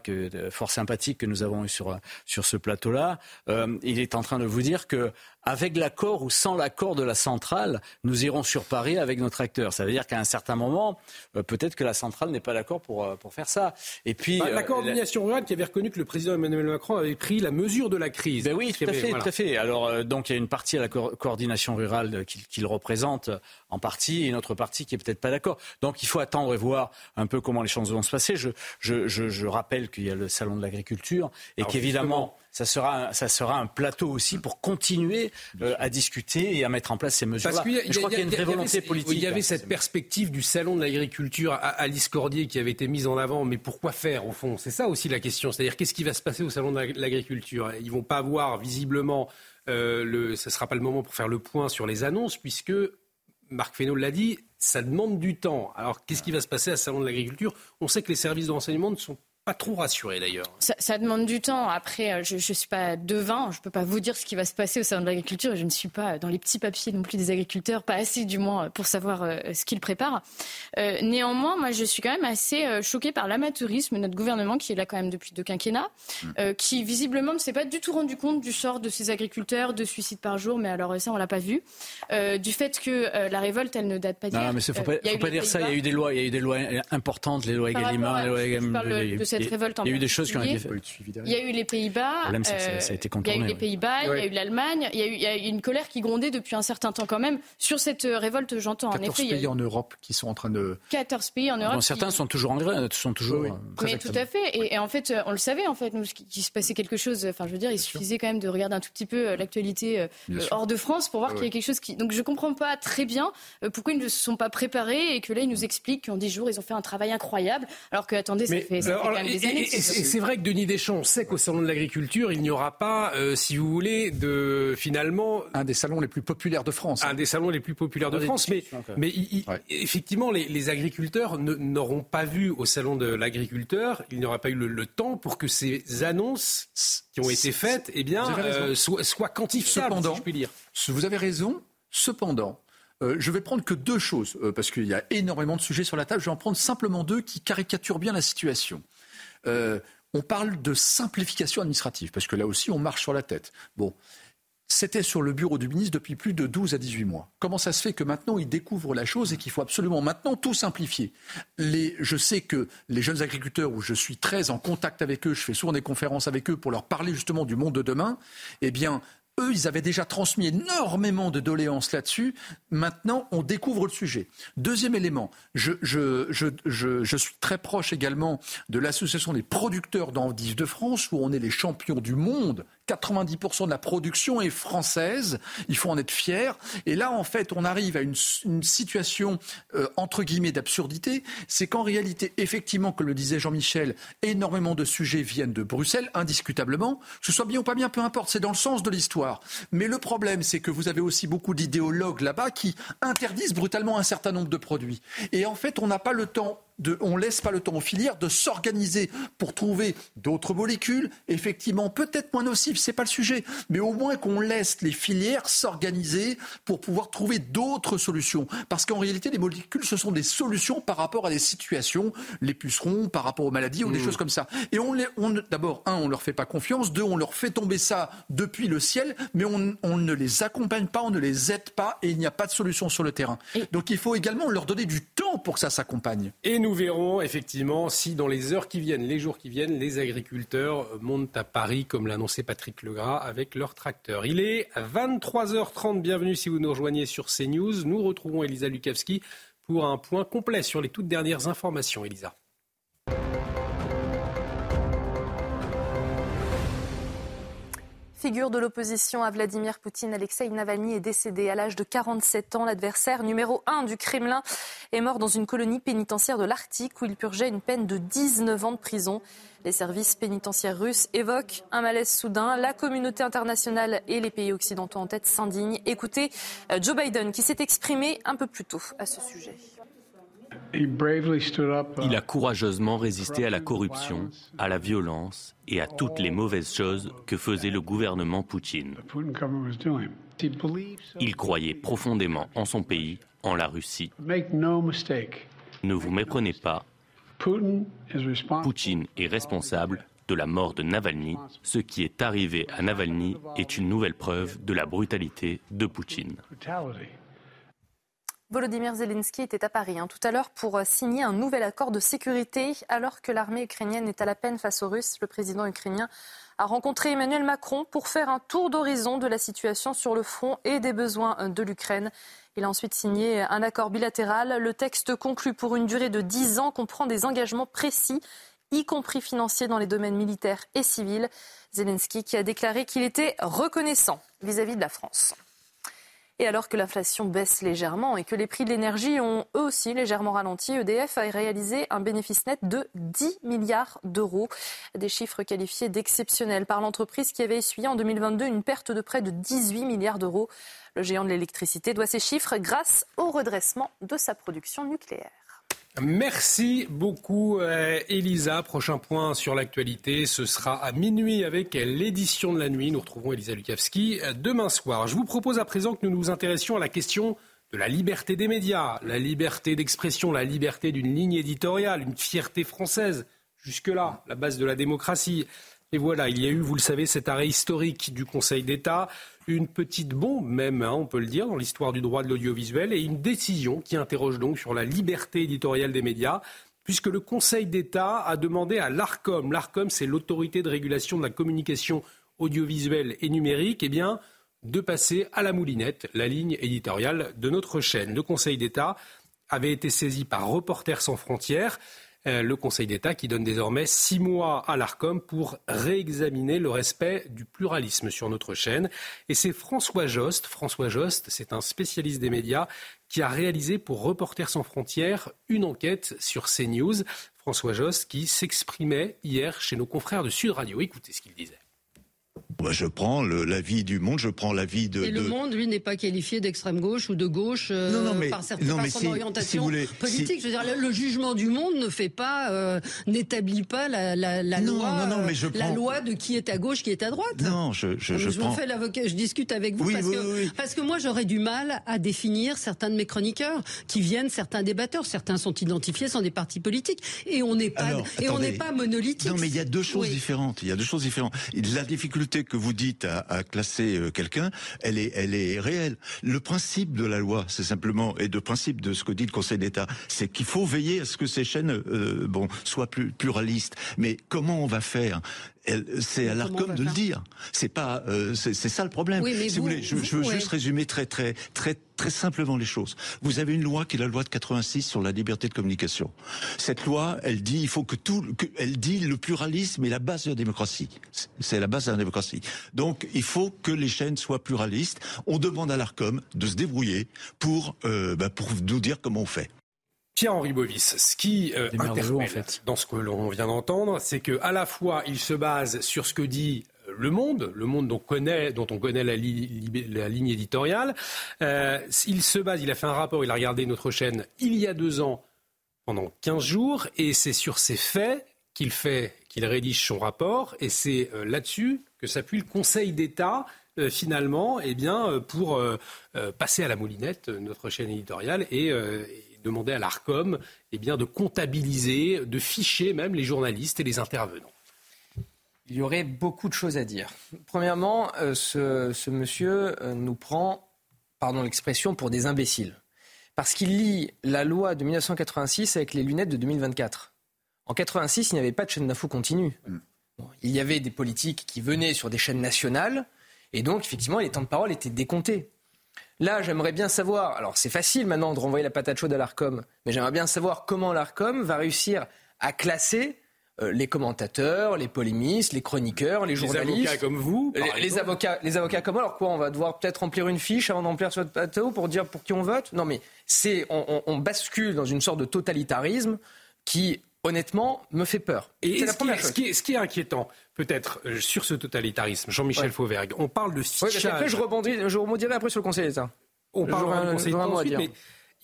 fort sympathique que nous avons eu sur, sur ce plateau-là, euh, il est en train de vous dire que avec l'accord ou sans l'accord de la centrale, nous irons sur Paris avec notre acteur. Ça veut dire qu'à un certain moment, euh, peut-être que la centrale n'est pas d'accord pour, pour faire ça. Et puis bah, la coordination rurale qui avait reconnu que le président Emmanuel Macron avait pris la mesure de la crise. Ben oui, tout à fait, tout à fait. Alors donc il y a une partie à la coordination rurale qu'il représente en partie et une autre partie qui est peut-être pas d'accord. Donc il faut attendre et voir un peu comment les choses vont se passer. Je, je, je, je rappelle qu'il y a le salon de l'agriculture et qu'évidemment ça sera, ça sera un plateau aussi pour continuer euh, à discuter et à mettre en place ces mesures. Parce je crois qu'il y a une vraie volonté politique. Il y avait hein, cette perspective du salon de l'agriculture à Alice Cordier qui avait été mise en avant, mais pourquoi faire au fond? C'est ça aussi la question. C'est-à-dire qu'est-ce qui va se passer au salon de l'agriculture? Ils vont pas avoir visiblement ce ne sera pas le moment pour faire le point sur les annonces, puisque Marc Fesneau l'a dit, ça demande du temps. Alors, qu'est-ce qui va se passer à ce salon de l'agriculture? On sait que les services de renseignement ne sont pas trop rassuré d'ailleurs. Ça, demande du temps. Après, euh, je ne suis pas devin, je ne peux pas vous dire ce qui va se passer au sein de l'agriculture. Je ne suis pas dans les petits papiers non plus des agriculteurs, pas assez du moins pour savoir euh, ce qu'ils préparent. Euh, néanmoins, moi, je suis quand même assez choquée par l'amateurisme de notre gouvernement qui est là quand même depuis deux quinquennats, mm. qui visiblement ne s'est pas du tout rendu compte du sort de ces agriculteurs, de suicides par jour, mais alors ça, on l'a pas vu. du fait que la révolte, elle ne date pas d'hier. Non, mais il faut pas, faut pas dire ça. Il y a eu des lois, il y a eu des lois importantes, les lois Gallimard, les lois cette révolte Il y a eu des choses qui ont été Il y a eu les Pays-Bas. ça, a été Il y a eu les Pays-Bas, il y a eu l'Allemagne. Il, y a eu une colère qui grondait depuis un certain temps quand même sur cette euh, révolte, j'entends. 14 en effet, pays en Europe qui sont en train de. 14 pays en Europe. certains sont toujours en grève, sont toujours. Mais tout à fait. Et, en fait, euh, on le savait en fait, nous, qu'il se passait quelque chose. Enfin, je veux dire, il suffisait quand même de regarder un tout petit peu euh, l'actualité hors de France pour voir qu'il y a quelque chose qui. Donc, je comprends pas très bien pourquoi ils ne se sont pas préparés et que là, ils nous expliquent qu'en 10 jours, ils ont fait un travail incroyable, alors que attendez, ça fait, même des années. C'est vrai que Denis Deschamps, on sait qu'au salon de l'agriculture, il n'y aura pas, euh, si vous voulez, de finalement un des salons les plus populaires de France. Un des salons les plus populaires de France, mais, mais effectivement, les, agriculteurs n'auront pas vu au salon de l'agriculteur, il n'y aura pas eu le, temps pour que ces annonces qui ont été faites, eh bien, euh, soient, quantifiables, Cependant, si je puis dire. Vous avez raison. Cependant, euh, je vais prendre que deux choses, parce qu'il y a énormément de sujets sur la table. Je vais en prendre simplement deux qui caricaturent bien la situation. Euh, on parle de simplification administrative, parce que là aussi, on marche sur la tête. Bon, c'était sur le bureau du ministre depuis plus de 12 à 18 mois. Comment ça se fait que maintenant il découvre la chose et qu'il faut absolument maintenant tout simplifier? Je sais que les jeunes agriculteurs, où je suis très en contact avec eux, je fais souvent des conférences avec eux pour leur parler justement du monde de demain, eh bien, eux, ils avaient déjà transmis énormément de doléances là-dessus. Maintenant, on découvre le sujet. Deuxième élément, je, suis très proche également de l'association des producteurs d'endives de France, où on est les champions du monde 90% de la production est française. Il faut en être fier. Et là, en fait, on arrive à une, situation euh, entre guillemets d'absurdité. C'est qu'en réalité, effectivement, comme le disait Jean-Michel, énormément de sujets viennent de Bruxelles, indiscutablement. Que ce soit bien ou pas bien, peu importe. C'est dans le sens de l'histoire. Mais le problème, c'est que vous avez aussi beaucoup d'idéologues là-bas qui interdisent brutalement un certain nombre de produits. Et en fait, on n'a pas le temps de, on laisse pas le temps aux filières de s'organiser pour trouver d'autres molécules, effectivement peut-être moins nocives, c'est pas le sujet, mais au moins qu'on laisse les filières s'organiser pour pouvoir trouver d'autres solutions. Parce qu'en réalité, les molécules, ce sont des solutions par rapport à des situations, les pucerons, par rapport aux maladies ou des mmh. choses comme ça. Et on, on d'abord, un, on leur fait pas confiance, deux, on leur fait tomber ça depuis le ciel, mais on, on ne les accompagne pas, on ne les aide pas, et il n'y a pas de solution sur le terrain. Donc il faut également leur donner du temps pour que ça s'accompagne. Et nous verrons effectivement si dans les heures qui viennent, les jours qui viennent, les agriculteurs montent à Paris, comme l'annonçait Patrick Legras, avec leurs tracteurs. Il est 23h30. Bienvenue si vous nous rejoignez sur CNews. Nous retrouvons Elisa Lukavski pour un point complet sur les toutes dernières informations. Elisa. Figure de l'opposition à Vladimir Poutine, Alexei Navalny est décédé à l'âge de 47 ans. L'adversaire numéro 1 du Kremlin est mort dans une colonie pénitentiaire de l'Arctique où il purgeait une peine de 19 ans de prison. Les services pénitentiaires russes évoquent un malaise soudain. La communauté internationale et les pays occidentaux en tête s'indignent. Écoutez euh, Joe Biden qui s'est exprimé un peu plus tôt à ce sujet. Il a courageusement résisté à la corruption, à la violence et à toutes les mauvaises choses que faisait le gouvernement Poutine. Il croyait profondément en son pays, en la Russie. Ne vous méprenez pas, Poutine est responsable de la mort de Navalny. Ce qui est arrivé à Navalny est une nouvelle preuve de la brutalité de Poutine. Volodymyr Zelensky était à Paris hein, tout à l'heure pour euh, signer un nouvel accord de sécurité alors que l'armée ukrainienne est à la peine face aux Russes. Le président ukrainien a rencontré Emmanuel Macron pour faire un tour d'horizon de la situation sur le front et des besoins euh, de l'Ukraine. Il a ensuite signé un accord bilatéral. Le texte conclu pour une durée de 10 ans comprend des engagements précis, y compris financiers dans les domaines militaires et civils. Zelensky qui a déclaré qu'il était reconnaissant vis à -vis de la France. Et alors que l'inflation baisse légèrement et que les prix de l'énergie ont eux aussi légèrement ralenti, EDF a réalisé un bénéfice net de 10 milliards d'euros. Des chiffres qualifiés d'exceptionnels par l'entreprise qui avait essuyé en 2022 une perte de près de 18 milliards d'euros. Le géant de l'électricité doit ces chiffres grâce au redressement de sa production nucléaire. Merci beaucoup, euh, Elisa. Prochain point sur l'actualité, ce sera à minuit avec l'édition de la nuit. Nous retrouvons Elisa Lukavski euh, demain soir. Je vous propose à présent que nous nous intéressions à la question de la liberté des médias, la liberté d'expression, la liberté d'une ligne éditoriale, une fierté française. Jusque-là, la base de la démocratie. Et voilà, il y a eu, vous le savez, cet arrêt historique du Conseil d'État une petite bombe même, hein, on peut le dire, dans l'histoire du droit de l'audiovisuel, et une décision qui interroge donc sur la liberté éditoriale des médias, puisque le Conseil d'État a demandé à l'ARCOM, l'ARCOM c'est l'autorité de régulation de la communication audiovisuelle et numérique, eh bien, de passer à la moulinette la ligne éditoriale de notre chaîne. Le Conseil d'État avait été saisi par Reporters sans frontières. Euh, le Conseil d'État qui donne désormais six mois à l'ARCOM pour réexaminer le respect du pluralisme sur notre chaîne. Et c'est François Jost. François Jost, c'est un spécialiste des médias qui a réalisé pour Reporters sans frontières une enquête sur CNews. François Jost qui s'exprimait hier chez nos confrères de Sud Radio. Écoutez ce qu'il disait. Je prends l'avis du monde, je prends l'avis de. Et le monde, lui, n'est pas qualifié d'extrême gauche ou de gauche euh, non, non, mais, par, certaines, non, son orientation politique. Je veux dire, le, jugement du monde ne fait pas, euh, n'établit pas la, la, la loi, mais je la loi de qui est à gauche, qui est à droite. Non, je, je, je, je prends... fais l'avocat, je discute avec vous parce, que, parce que moi j'aurais du mal à définir certains de mes chroniqueurs qui viennent, certains débatteurs, certains sont identifiés sont des partis politiques et on n'est pas et on n'est pas monolithique. Non, mais il y a deux choses différentes. Il y a deux choses différentes. La difficulté que vous dites à, classer euh, quelqu'un, elle est, elle est réelle. Le principe de la loi, c'est simplement, et le principe de ce que dit le Conseil d'État, c'est qu'il faut veiller à ce que ces chaînes, euh, soient plus pluralistes. Mais comment on va faire? C'est à l'Arcom de le dire. C'est pas, euh, c'est ça le problème. si vous, voulez, je, veux juste résumer très très très très simplement les choses. Vous avez une loi qui est la loi de 86 sur la liberté de communication. Cette loi, elle dit, il faut que tout, elle dit le pluralisme est la base de la démocratie. C'est la base de la démocratie. Donc, il faut que les chaînes soient pluralistes. On demande à l'Arcom de se débrouiller pour, euh, bah, pour nous dire comment on fait. Pierre-Henri Bovis, ce qui euh, interpelle dans ce que l'on vient d'entendre, c'est que à la fois il se base sur ce que dit euh, le Monde, le Monde dont, connaît, dont on connaît la, ligne éditoriale. Euh, il se base, il a fait un rapport, il a regardé notre chaîne il y a deux ans pendant 15 jours, et c'est sur ces faits qu'il fait, qu'il rédige son rapport, et c'est là-dessus que s'appuie le Conseil d'État finalement, eh bien, pour passer à la moulinette notre chaîne éditoriale et, demander à l'ARCOM eh bien, de comptabiliser, de ficher même les journalistes et les intervenants. Il y aurait beaucoup de choses à dire. Premièrement, euh, ce, monsieur euh, nous prend, pardon l'expression, pour des imbéciles. Parce qu'il lit la loi de 1986 avec les lunettes de 2024. En 86, il n'y avait pas de chaîne d'info continue. Mm. il y avait des politiques qui venaient sur des chaînes nationales, et donc effectivement, les temps de parole étaient décomptés. Là, j'aimerais bien savoir, alors c'est facile maintenant de renvoyer la patate chaude à l'ARCOM, mais j'aimerais bien savoir comment l'ARCOM va réussir à classer euh, les commentateurs, les polémistes, les chroniqueurs, les journalistes. Les avocats comme vous les, avocats, les avocats comme moi. Alors quoi On va devoir peut-être remplir une fiche avant d'emplir sur notre plateau pour dire pour qui on vote? Non mais c'est on, bascule dans une sorte de totalitarisme qui honnêtement, me fait peur. Et ce, qui est, ce, qui est, inquiétant, peut-être, euh, sur ce totalitarisme, Jean-Michel Fauvergue, on parle de fichage... après, je rebondirai, je après sur le Conseil d'État. On parle du Conseil d'État mais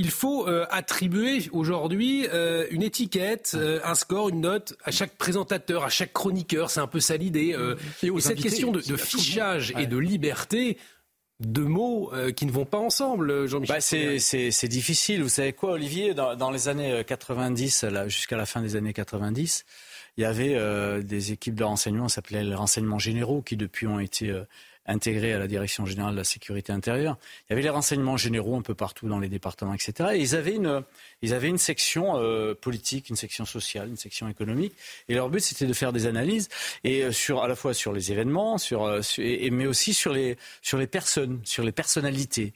il faut euh, attribuer aujourd'hui euh, une étiquette, un score, une note à chaque présentateur, à chaque chroniqueur. C'est un peu ça l'idée. et, cette question de, fichage et de liberté, deux mots euh, qui ne vont pas ensemble, Jean-Michel. Bah c'est difficile. Vous savez quoi, Olivier dans, dans, les années 90, jusqu'à la fin des années 90, il y avait euh, des équipes de renseignement, ça s'appelait les renseignements généraux, qui depuis ont été intégrés à la Direction générale de la sécurité intérieure. Il y avait les renseignements généraux un peu partout dans les départements, etc. Et ils avaient une, ils avaient une section euh, politique, une section sociale, une section économique. Et leur but, c'était de faire des analyses, et euh, sur, à la fois sur les événements, sur, euh, et, mais aussi sur les, sur les personnes, sur les personnalités.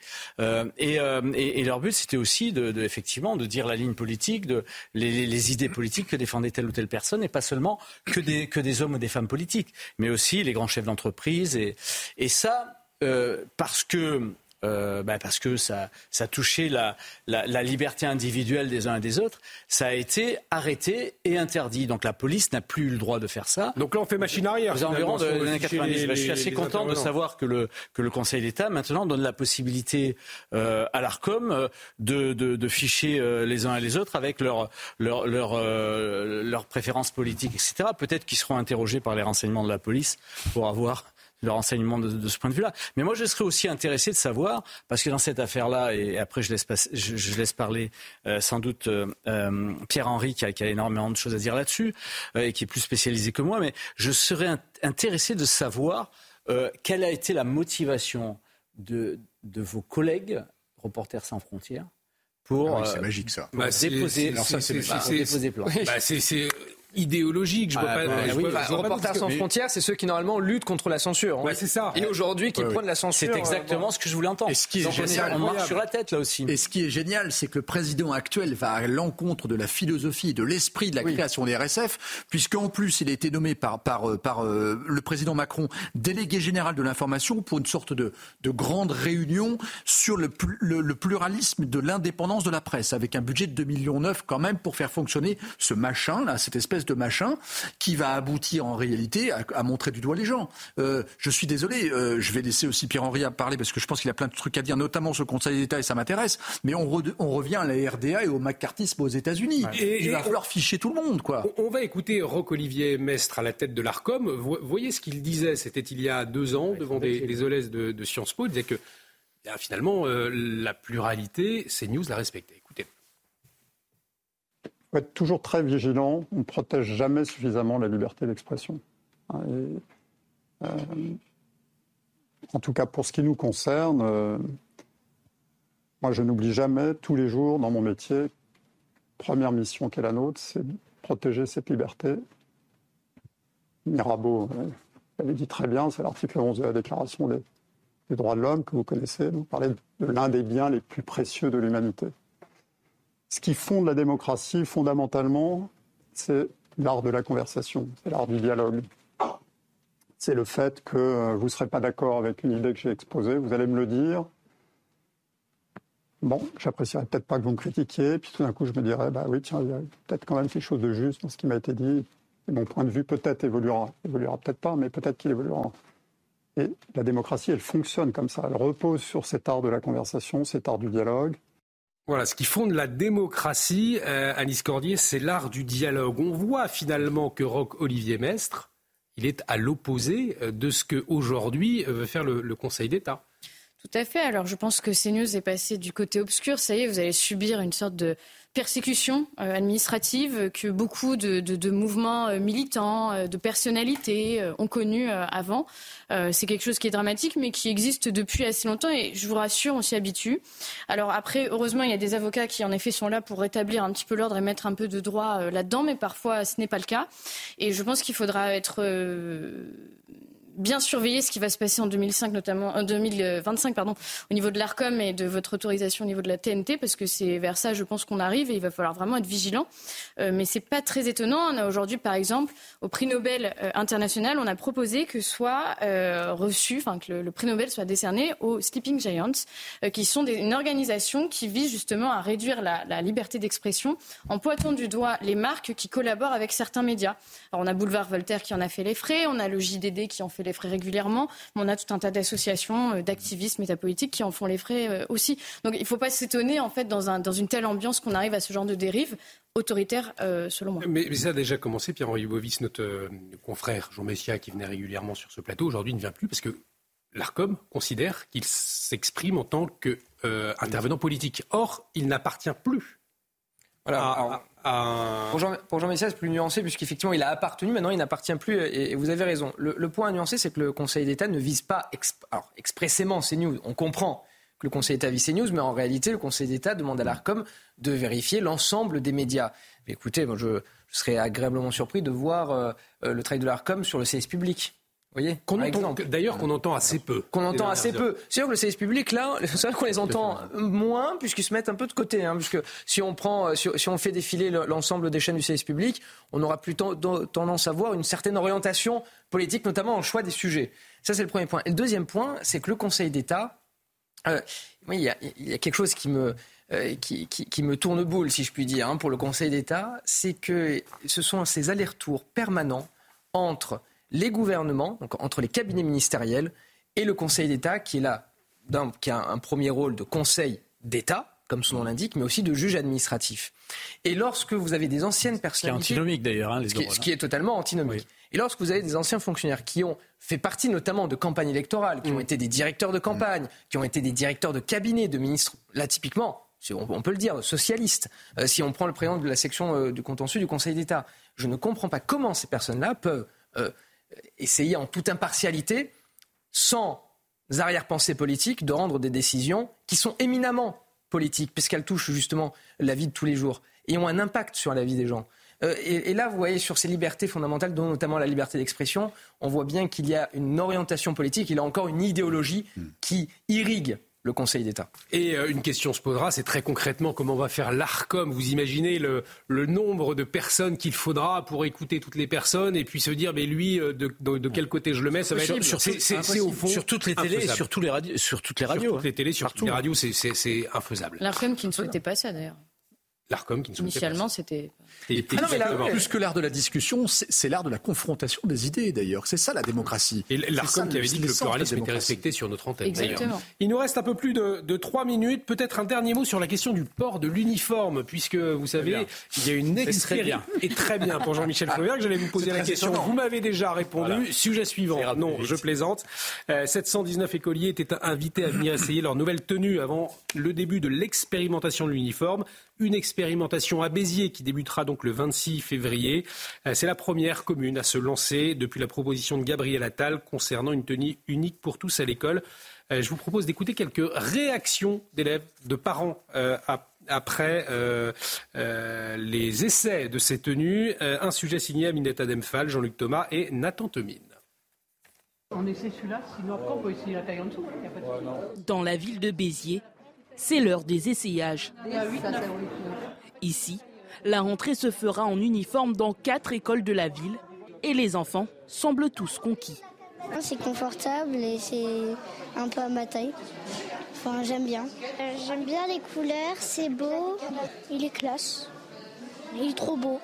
Et, et, leur but, c'était aussi de, effectivement de dire la ligne politique, de, les, les, idées politiques que défendait telle ou telle personne, et pas seulement que des, que des hommes ou des femmes politiques, mais aussi les grands chefs d'entreprise et ça, euh, parce que euh, bah, parce que ça, ça touchait la, la, liberté individuelle des uns et des autres, ça a été arrêté et interdit. Donc la police n'a plus eu le droit de faire ça. Donc là, on fait machine arrière. Aux environs de l'année 90. Bah, je suis assez content de savoir que le, que le Conseil d'État maintenant donne la possibilité euh, à l'ARCOM euh, de, de, de, ficher les uns et les autres avec leurs leur, leur, leur préférences politiques, etc. Peut-être qu'ils seront interrogés par les renseignements de la police pour avoir le renseignement de, ce point de vue-là. Mais moi, je serais aussi intéressé de savoir, parce que dans cette affaire-là, et après je laisse, je, laisse parler euh, sans doute euh, euh, Pierre-Henri, qui a, qui a, énormément de choses à dire là-dessus, et qui est plus spécialisé que moi, mais je serais intéressé de savoir quelle a été la motivation de, de vos collègues, Reporters sans frontières, pour ah c'est magique ça. Bah, déposer, ça, c'est, déposer bah, c'est, idéologique. Je vois ah, pas. Bah, Reporters sans frontières, c'est ceux qui normalement luttent contre la censure. c'est ça. Et aujourd'hui, qui prennent la censure. C'est exactement ce que je voulais entendre. Et ce qui est génial, on marche sur la tête là aussi. Et ce qui est génial, c'est que le président actuel va à l'encontre de la philosophie et de l'esprit de la création des RSF, puisqu'en plus, il a été nommé par par euh, par euh, le président Macron délégué général de l'information pour une sorte de de grande réunion sur le, le, pluralisme de l'indépendance de la presse, avec un budget de 2 millions 9 quand même pour faire fonctionner ce machin là, cette espèce de machin qui va aboutir en réalité à, montrer du doigt les gens. Euh, je suis désolé, euh, je vais laisser aussi Pierre-Henri parler parce que je pense qu'il a plein de trucs à dire, notamment sur le Conseil d'État et ça m'intéresse. Mais on, revient à la RDA et au macartisme aux États-Unis. Il va falloir ficher tout le monde, quoi. On va écouter Roch-Olivier Mestre à la tête de l'Arcom. Vous voyez ce qu'il disait, c'était il y a deux ans devant des, des OLS de, Sciences Po. Il disait que finalement, euh, la pluralité, c'est News la respectait faut être toujours très vigilant. On ne protège jamais suffisamment la liberté d'expression. Hein, euh, en tout cas, pour ce qui nous concerne, euh, moi, je n'oublie jamais, tous les jours, dans mon métier, première mission qu'est la nôtre, c'est de protéger cette liberté. Mirabeau euh, avait dit très bien, c'est l'article 11 de la Déclaration des, des droits de l'homme que vous connaissez. Vous parlez de l'un des biens les plus précieux de l'humanité. Ce qui fonde la démocratie, fondamentalement, c'est l'art de la conversation, c'est l'art du dialogue. C'est le fait que euh, vous ne serez pas d'accord avec une idée que j'ai exposée, vous allez me le dire. Bon, j'apprécierais peut-être pas que vous me critiquiez, puis tout d'un coup je me dirais, bah oui, tiens, il y a peut-être quand même quelque chose de juste dans ce qui m'a été dit. Et mon point de vue peut-être évoluera. Évoluera peut-être pas, mais peut-être qu'il évoluera. Et la démocratie, elle fonctionne comme ça. Elle repose sur cet art de la conversation, cet art du dialogue. Voilà, ce qui fonde la démocratie, euh, Cordier, c'est l'art du dialogue. On voit finalement que Roch Olivier Mestre, il est à l'opposé euh, de ce qu'aujourd'hui euh, veut faire le, Conseil d'État. Tout à fait. Alors je pense que CNews est passé du côté obscur. Ça y est, vous allez subir une sorte de persécution euh, administrative que beaucoup de, mouvements euh, militants, euh, de personnalités ont connu avant. c'est quelque chose qui est dramatique, mais qui existe depuis assez longtemps et je vous rassure, on s'y habitue. Alors après, heureusement, il y a des avocats qui en effet sont là pour rétablir un petit peu l'ordre et mettre un peu de droit là-dedans, mais parfois ce n'est pas le cas. Et je pense qu'il faudra être bien surveiller ce qui va se passer en 2005, notamment en 2025, pardon, au niveau de l'Arcom et de votre autorisation au niveau de la TNT, parce que c'est vers ça, je pense qu'on arrive et il va falloir vraiment être vigilant. Euh, mais c'est pas très étonnant. On a aujourd'hui, par exemple, au prix Nobel euh, international, on a proposé que soit euh, reçu, enfin que le, prix Nobel soit décerné aux Sleeping Giants, euh, qui sont une organisation qui vise justement à réduire la, la liberté d'expression en pointant du doigt les marques qui collaborent avec certains médias. Alors on a Boulevard Voltaire qui en a fait les frais, on a le JDD qui en fait les frais régulièrement. on a tout un tas d'associations, euh, d'activistes métapolitiques qui en font les frais euh, aussi. Donc il ne faut pas s'étonner, en fait, dans, un, dans une telle ambiance qu'on arrive à ce genre de dérive autoritaire, euh, selon moi. Mais, ça a déjà commencé. Pierre-Henri Bovis, notre confrère Jean Messia, qui venait régulièrement sur ce plateau, aujourd'hui ne vient plus parce que l'ARCOM considère qu'il s'exprime en tant qu'intervenant politique. Or, il n'appartient plus voilà, pour, Jean, pour Jean Messia, c'est plus nuancé, puisqu'effectivement, il a appartenu, maintenant il n'appartient plus, et, vous avez raison. Le, point à nuancer, c'est que le Conseil d'État ne vise pas alors, expressément. On comprend que le Conseil d'État vise CNews, mais en réalité, le Conseil d'État demande à l'ARCOM de vérifier l'ensemble des médias. Mais écoutez, moi, je, serais agréablement surpris de voir euh, euh, le travail de l'ARCOM sur le CS public voyez D'ailleurs, qu'on entend assez peu. Qu'on entend assez peu. C'est sûr que le service public, là, c'est vrai qu'on les entend moins, puisqu'ils se mettent un peu de côté. Hein, puisque si on, prend, si, on fait défiler l'ensemble des chaînes du service public, on aura plutôt tendance à voir une certaine orientation politique, notamment en choix des sujets. Ça, c'est le premier point. Et le deuxième point, c'est que le Conseil d'État oui, il y, a, quelque chose qui me, qui, qui, me tourne boule, si je puis dire, hein, pour le Conseil d'État, c'est que ce sont ces allers-retours permanents entre les gouvernements, donc entre les cabinets ministériels et le Conseil d'État, qui est là, qui a un premier rôle de Conseil d'État, comme son nom l'indique, mais aussi de juge administratif. Et lorsque vous avez des anciennes personnalités... Ce qui est antinomique d'ailleurs, hein, ce, qui, est totalement antinomique. Et lorsque vous avez des anciens fonctionnaires qui ont fait partie notamment de campagnes électorales, qui ont mm. été des directeurs de campagne, qui ont été des directeurs de cabinet, de ministres, là typiquement, on peut le dire, socialistes, euh, si on prend le président de la section euh, du contentieux du Conseil d'État, je ne comprends pas comment ces personnes-là peuvent euh, essayer en toute impartialité, sans arrière-pensée politique, de rendre des décisions qui sont éminemment politiques, puisqu'elles touchent justement la vie de tous les jours et ont un impact sur la vie des gens. Euh, et, là, vous voyez, sur ces libertés fondamentales, dont notamment la liberté d'expression, on voit bien qu'il y a une orientation politique, il y a encore une idéologie hmm. qui irrigue le Conseil d'État. Et euh, une question se posera, c'est très concrètement comment va faire l'ARCOM. Vous imaginez le, nombre de personnes qu'il faudra pour écouter toutes les personnes et puis se dire, mais lui, euh, de, quel côté je le mets Ça va être sur, c'est au fond sur toutes les télés, sur, tous les radios, sur toutes les radios. Sur toutes les télés, sur toutes les radios, c'est infaisable. L'ARCOM qui ne souhaitait pas ça d'ailleurs. L'ARCOM qui ne Initialement, c'était. Ah plus que l'art de la discussion, c'est l'art de la confrontation des idées, d'ailleurs. C'est ça la démocratie. Et l'ARCOM qui avait dit que le pluralisme était respecté sur notre antenne. Exactement. Il nous reste un peu plus de, trois minutes. Peut-être un dernier mot sur la question du port de l'uniforme, puisque vous savez, il y a une expérience. *laughs* Et très bien pour Jean-Michel que J'allais vous poser la question. Vous m'avez déjà répondu. Sujet suivant. Non, je plaisante. 719 euh, écoliers étaient invités à venir essayer leur nouvelle tenue avant le début de l'expérimentation de l'uniforme une expérimentation à Béziers qui débutera donc le 26 février. Euh, c'est la première commune à se lancer depuis la proposition de Gabriel Attal concernant une tenue unique pour tous à l'école. Euh, je vous propose d'écouter quelques réactions d'élèves, de parents euh, après les essais de ces tenues. un sujet signé Aminata Demphal, Jean-Luc Thomas et Nathan Temine. On essaie celui-là, sinon après on peut essayer la taille en dessous. Dans la ville de Béziers, c'est l'heure des essayages. Ici, la rentrée se fera en uniforme dans quatre écoles de la ville et les enfants semblent tous conquis. C'est confortable et c'est un peu à ma taille. Enfin, j'aime bien. Euh, j'aime bien les couleurs, c'est beau, il est classe, il est trop beau.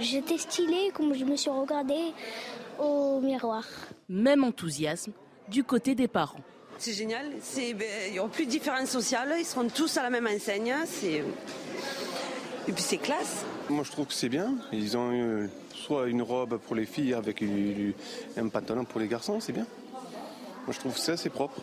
J'étais stylée comme je me suis regardée au miroir. Même enthousiasme du côté des parents. C'est génial. Ben, il n'y aura plus de différence sociale. Ils seront tous à la même enseigne. Et puis c'est classe. Moi je trouve que c'est bien. Ils ont euh, soit une robe pour les filles avec un pantalon pour les garçons. C'est bien. Moi je trouve que ça c'est propre.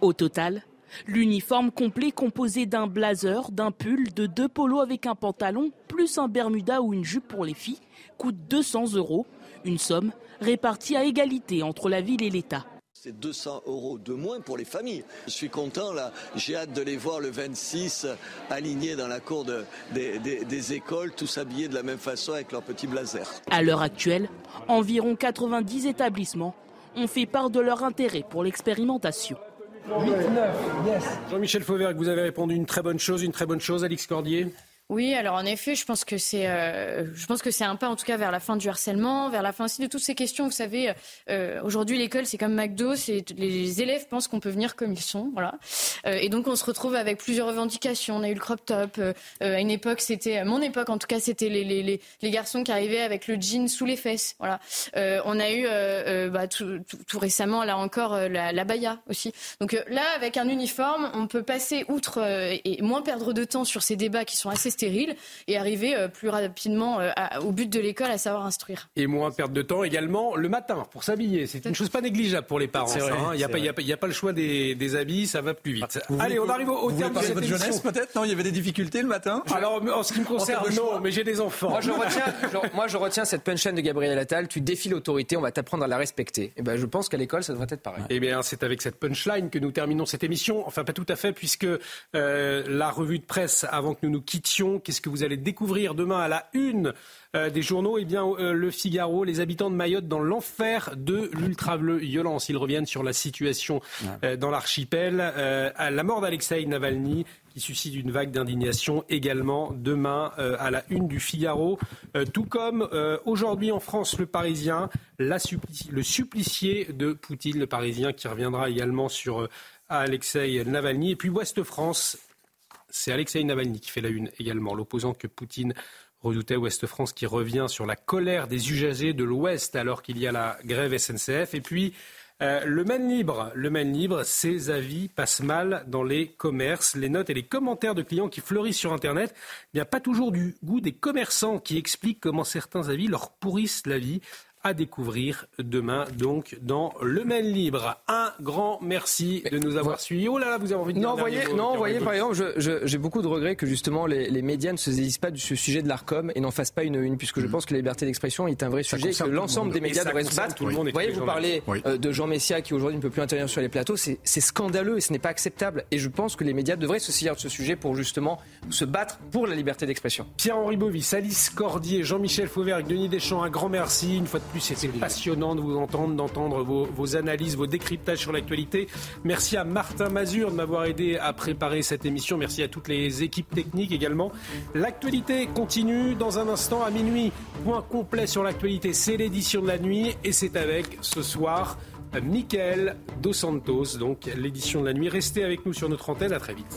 Au total, L'uniforme complet composé d'un blazer, d'un pull, de deux polos avec un pantalon, plus un bermuda ou une jupe pour les filles, coûte 200 euros. Une somme répartie à égalité entre la ville et l'État. C'est 200 euros de moins pour les familles. Je suis content, là. J'ai hâte de les voir le 26 alignés dans la cour des, écoles, tous habillés de la même façon avec leur petit blazer. À l'heure actuelle, environ 90 établissements ont fait part de leur intérêt pour l'expérimentation. 8, 9, yes. Jean-Michel Fauvergue, vous avez répondu une très bonne chose, une très bonne chose, Alix Cordier? Oui, alors en effet, je pense que c'est, euh, je pense que c'est un pas en tout cas vers la fin du harcèlement, vers la fin aussi de toutes ces questions. Vous savez, euh, aujourd'hui l'école c'est comme McDo, c'est les élèves pensent qu'on peut venir comme ils sont, voilà. Euh, et donc on se retrouve avec plusieurs revendications. On a eu le crop top. à une époque, c'était, à mon époque en tout cas, c'était les, les, les, garçons qui arrivaient avec le jean sous les fesses, voilà. on a eu bah, tout, récemment là encore la, la baya aussi. Donc là, avec un uniforme, on peut passer outre et moins perdre de temps sur ces débats qui sont assez stérile et arriver euh, plus rapidement euh, au but de l'école, à savoir instruire. Et moins perdre de temps également le matin pour s'habiller. C'est une chose pas négligeable pour les parents. Hein. Il n'y a, a, pas le choix des, habits, ça va plus vite. Allez, on arrive au, terme de cette votre jeunesse peut-être Non, il y avait des difficultés le matin Alors, en ce qui me concerne, non, mais j'ai des enfants. Moi, je retiens, moi, je retiens cette punchline de Gabriel Attal. Tu défies l'autorité, on va t'apprendre à la respecter. Et eh ben, je pense qu'à l'école, ça devrait être pareil. Eh bien, c'est avec cette punchline que nous terminons cette émission. Enfin, pas tout à fait, puisque euh, la revue de presse, avant que nous nous quittions, Qu'est-ce que vous allez découvrir demain à la une euh, des journaux? Eh bien, euh, le Figaro, les habitants de Mayotte dans l'enfer de l'ultra-violence. Ils reviennent sur la situation euh, dans l'archipel. à la mort d'Alexei Navalny, qui suscite une vague d'indignation également demain à la une du Figaro. tout comme aujourd'hui en France, le Parisien, le supplicié de Poutine, le Parisien, qui reviendra également sur Alexei Navalny. Et puis Ouest France, c'est Alexei Navalny qui fait la une également, l'opposant que Poutine redoutait Ouest France qui revient sur la colère des usagers de l'Ouest alors qu'il y a la grève SNCF. Et puis euh, le Maine libre, le libre, ses avis passent mal dans les commerces. Les notes et les commentaires de clients qui fleurissent sur Internet, n'y a pas toujours du goût des commerçants qui expliquent comment certains avis leur pourrissent la vie à découvrir demain, donc, dans Le Maine Libre. Un grand merci de nous avoir suivis. Oh là là, vous avez envie de Non, voyez, non, voyez, par exemple, j'ai beaucoup de regrets que justement les, médias ne se saisissent pas de ce sujet de l'ARCOM et n'en fassent pas une une, puisque je mm. pense que la liberté d'expression est un vrai sujet et que l'ensemble des médias devraient se battre. Tout le monde vous voyez, vous parlez euh, de Jean Messia qui aujourd'hui ne peut plus intervenir sur les plateaux. C'est scandaleux et ce n'est pas acceptable. Et je pense que les médias devraient se saisir de ce sujet pour justement se battre pour la liberté d'expression. Pierre-Henri Bovis, Alice Cordier, Jean-Michel Fauvergue, Denis Deschamps, un grand merci. Une fois de plus, c'était passionnant de vous entendre, d'entendre vos, analyses, vos décryptages sur l'actualité. Merci à Martin Mazur de m'avoir aidé à préparer cette émission. Merci à toutes les équipes techniques également. L'actualité continue dans un instant à minuit. Point complet sur l'actualité, c'est l'édition de la nuit et c'est avec ce soir. Michael Dos Santos, donc l'édition de la nuit. Restez avec nous sur notre antenne, à très vite.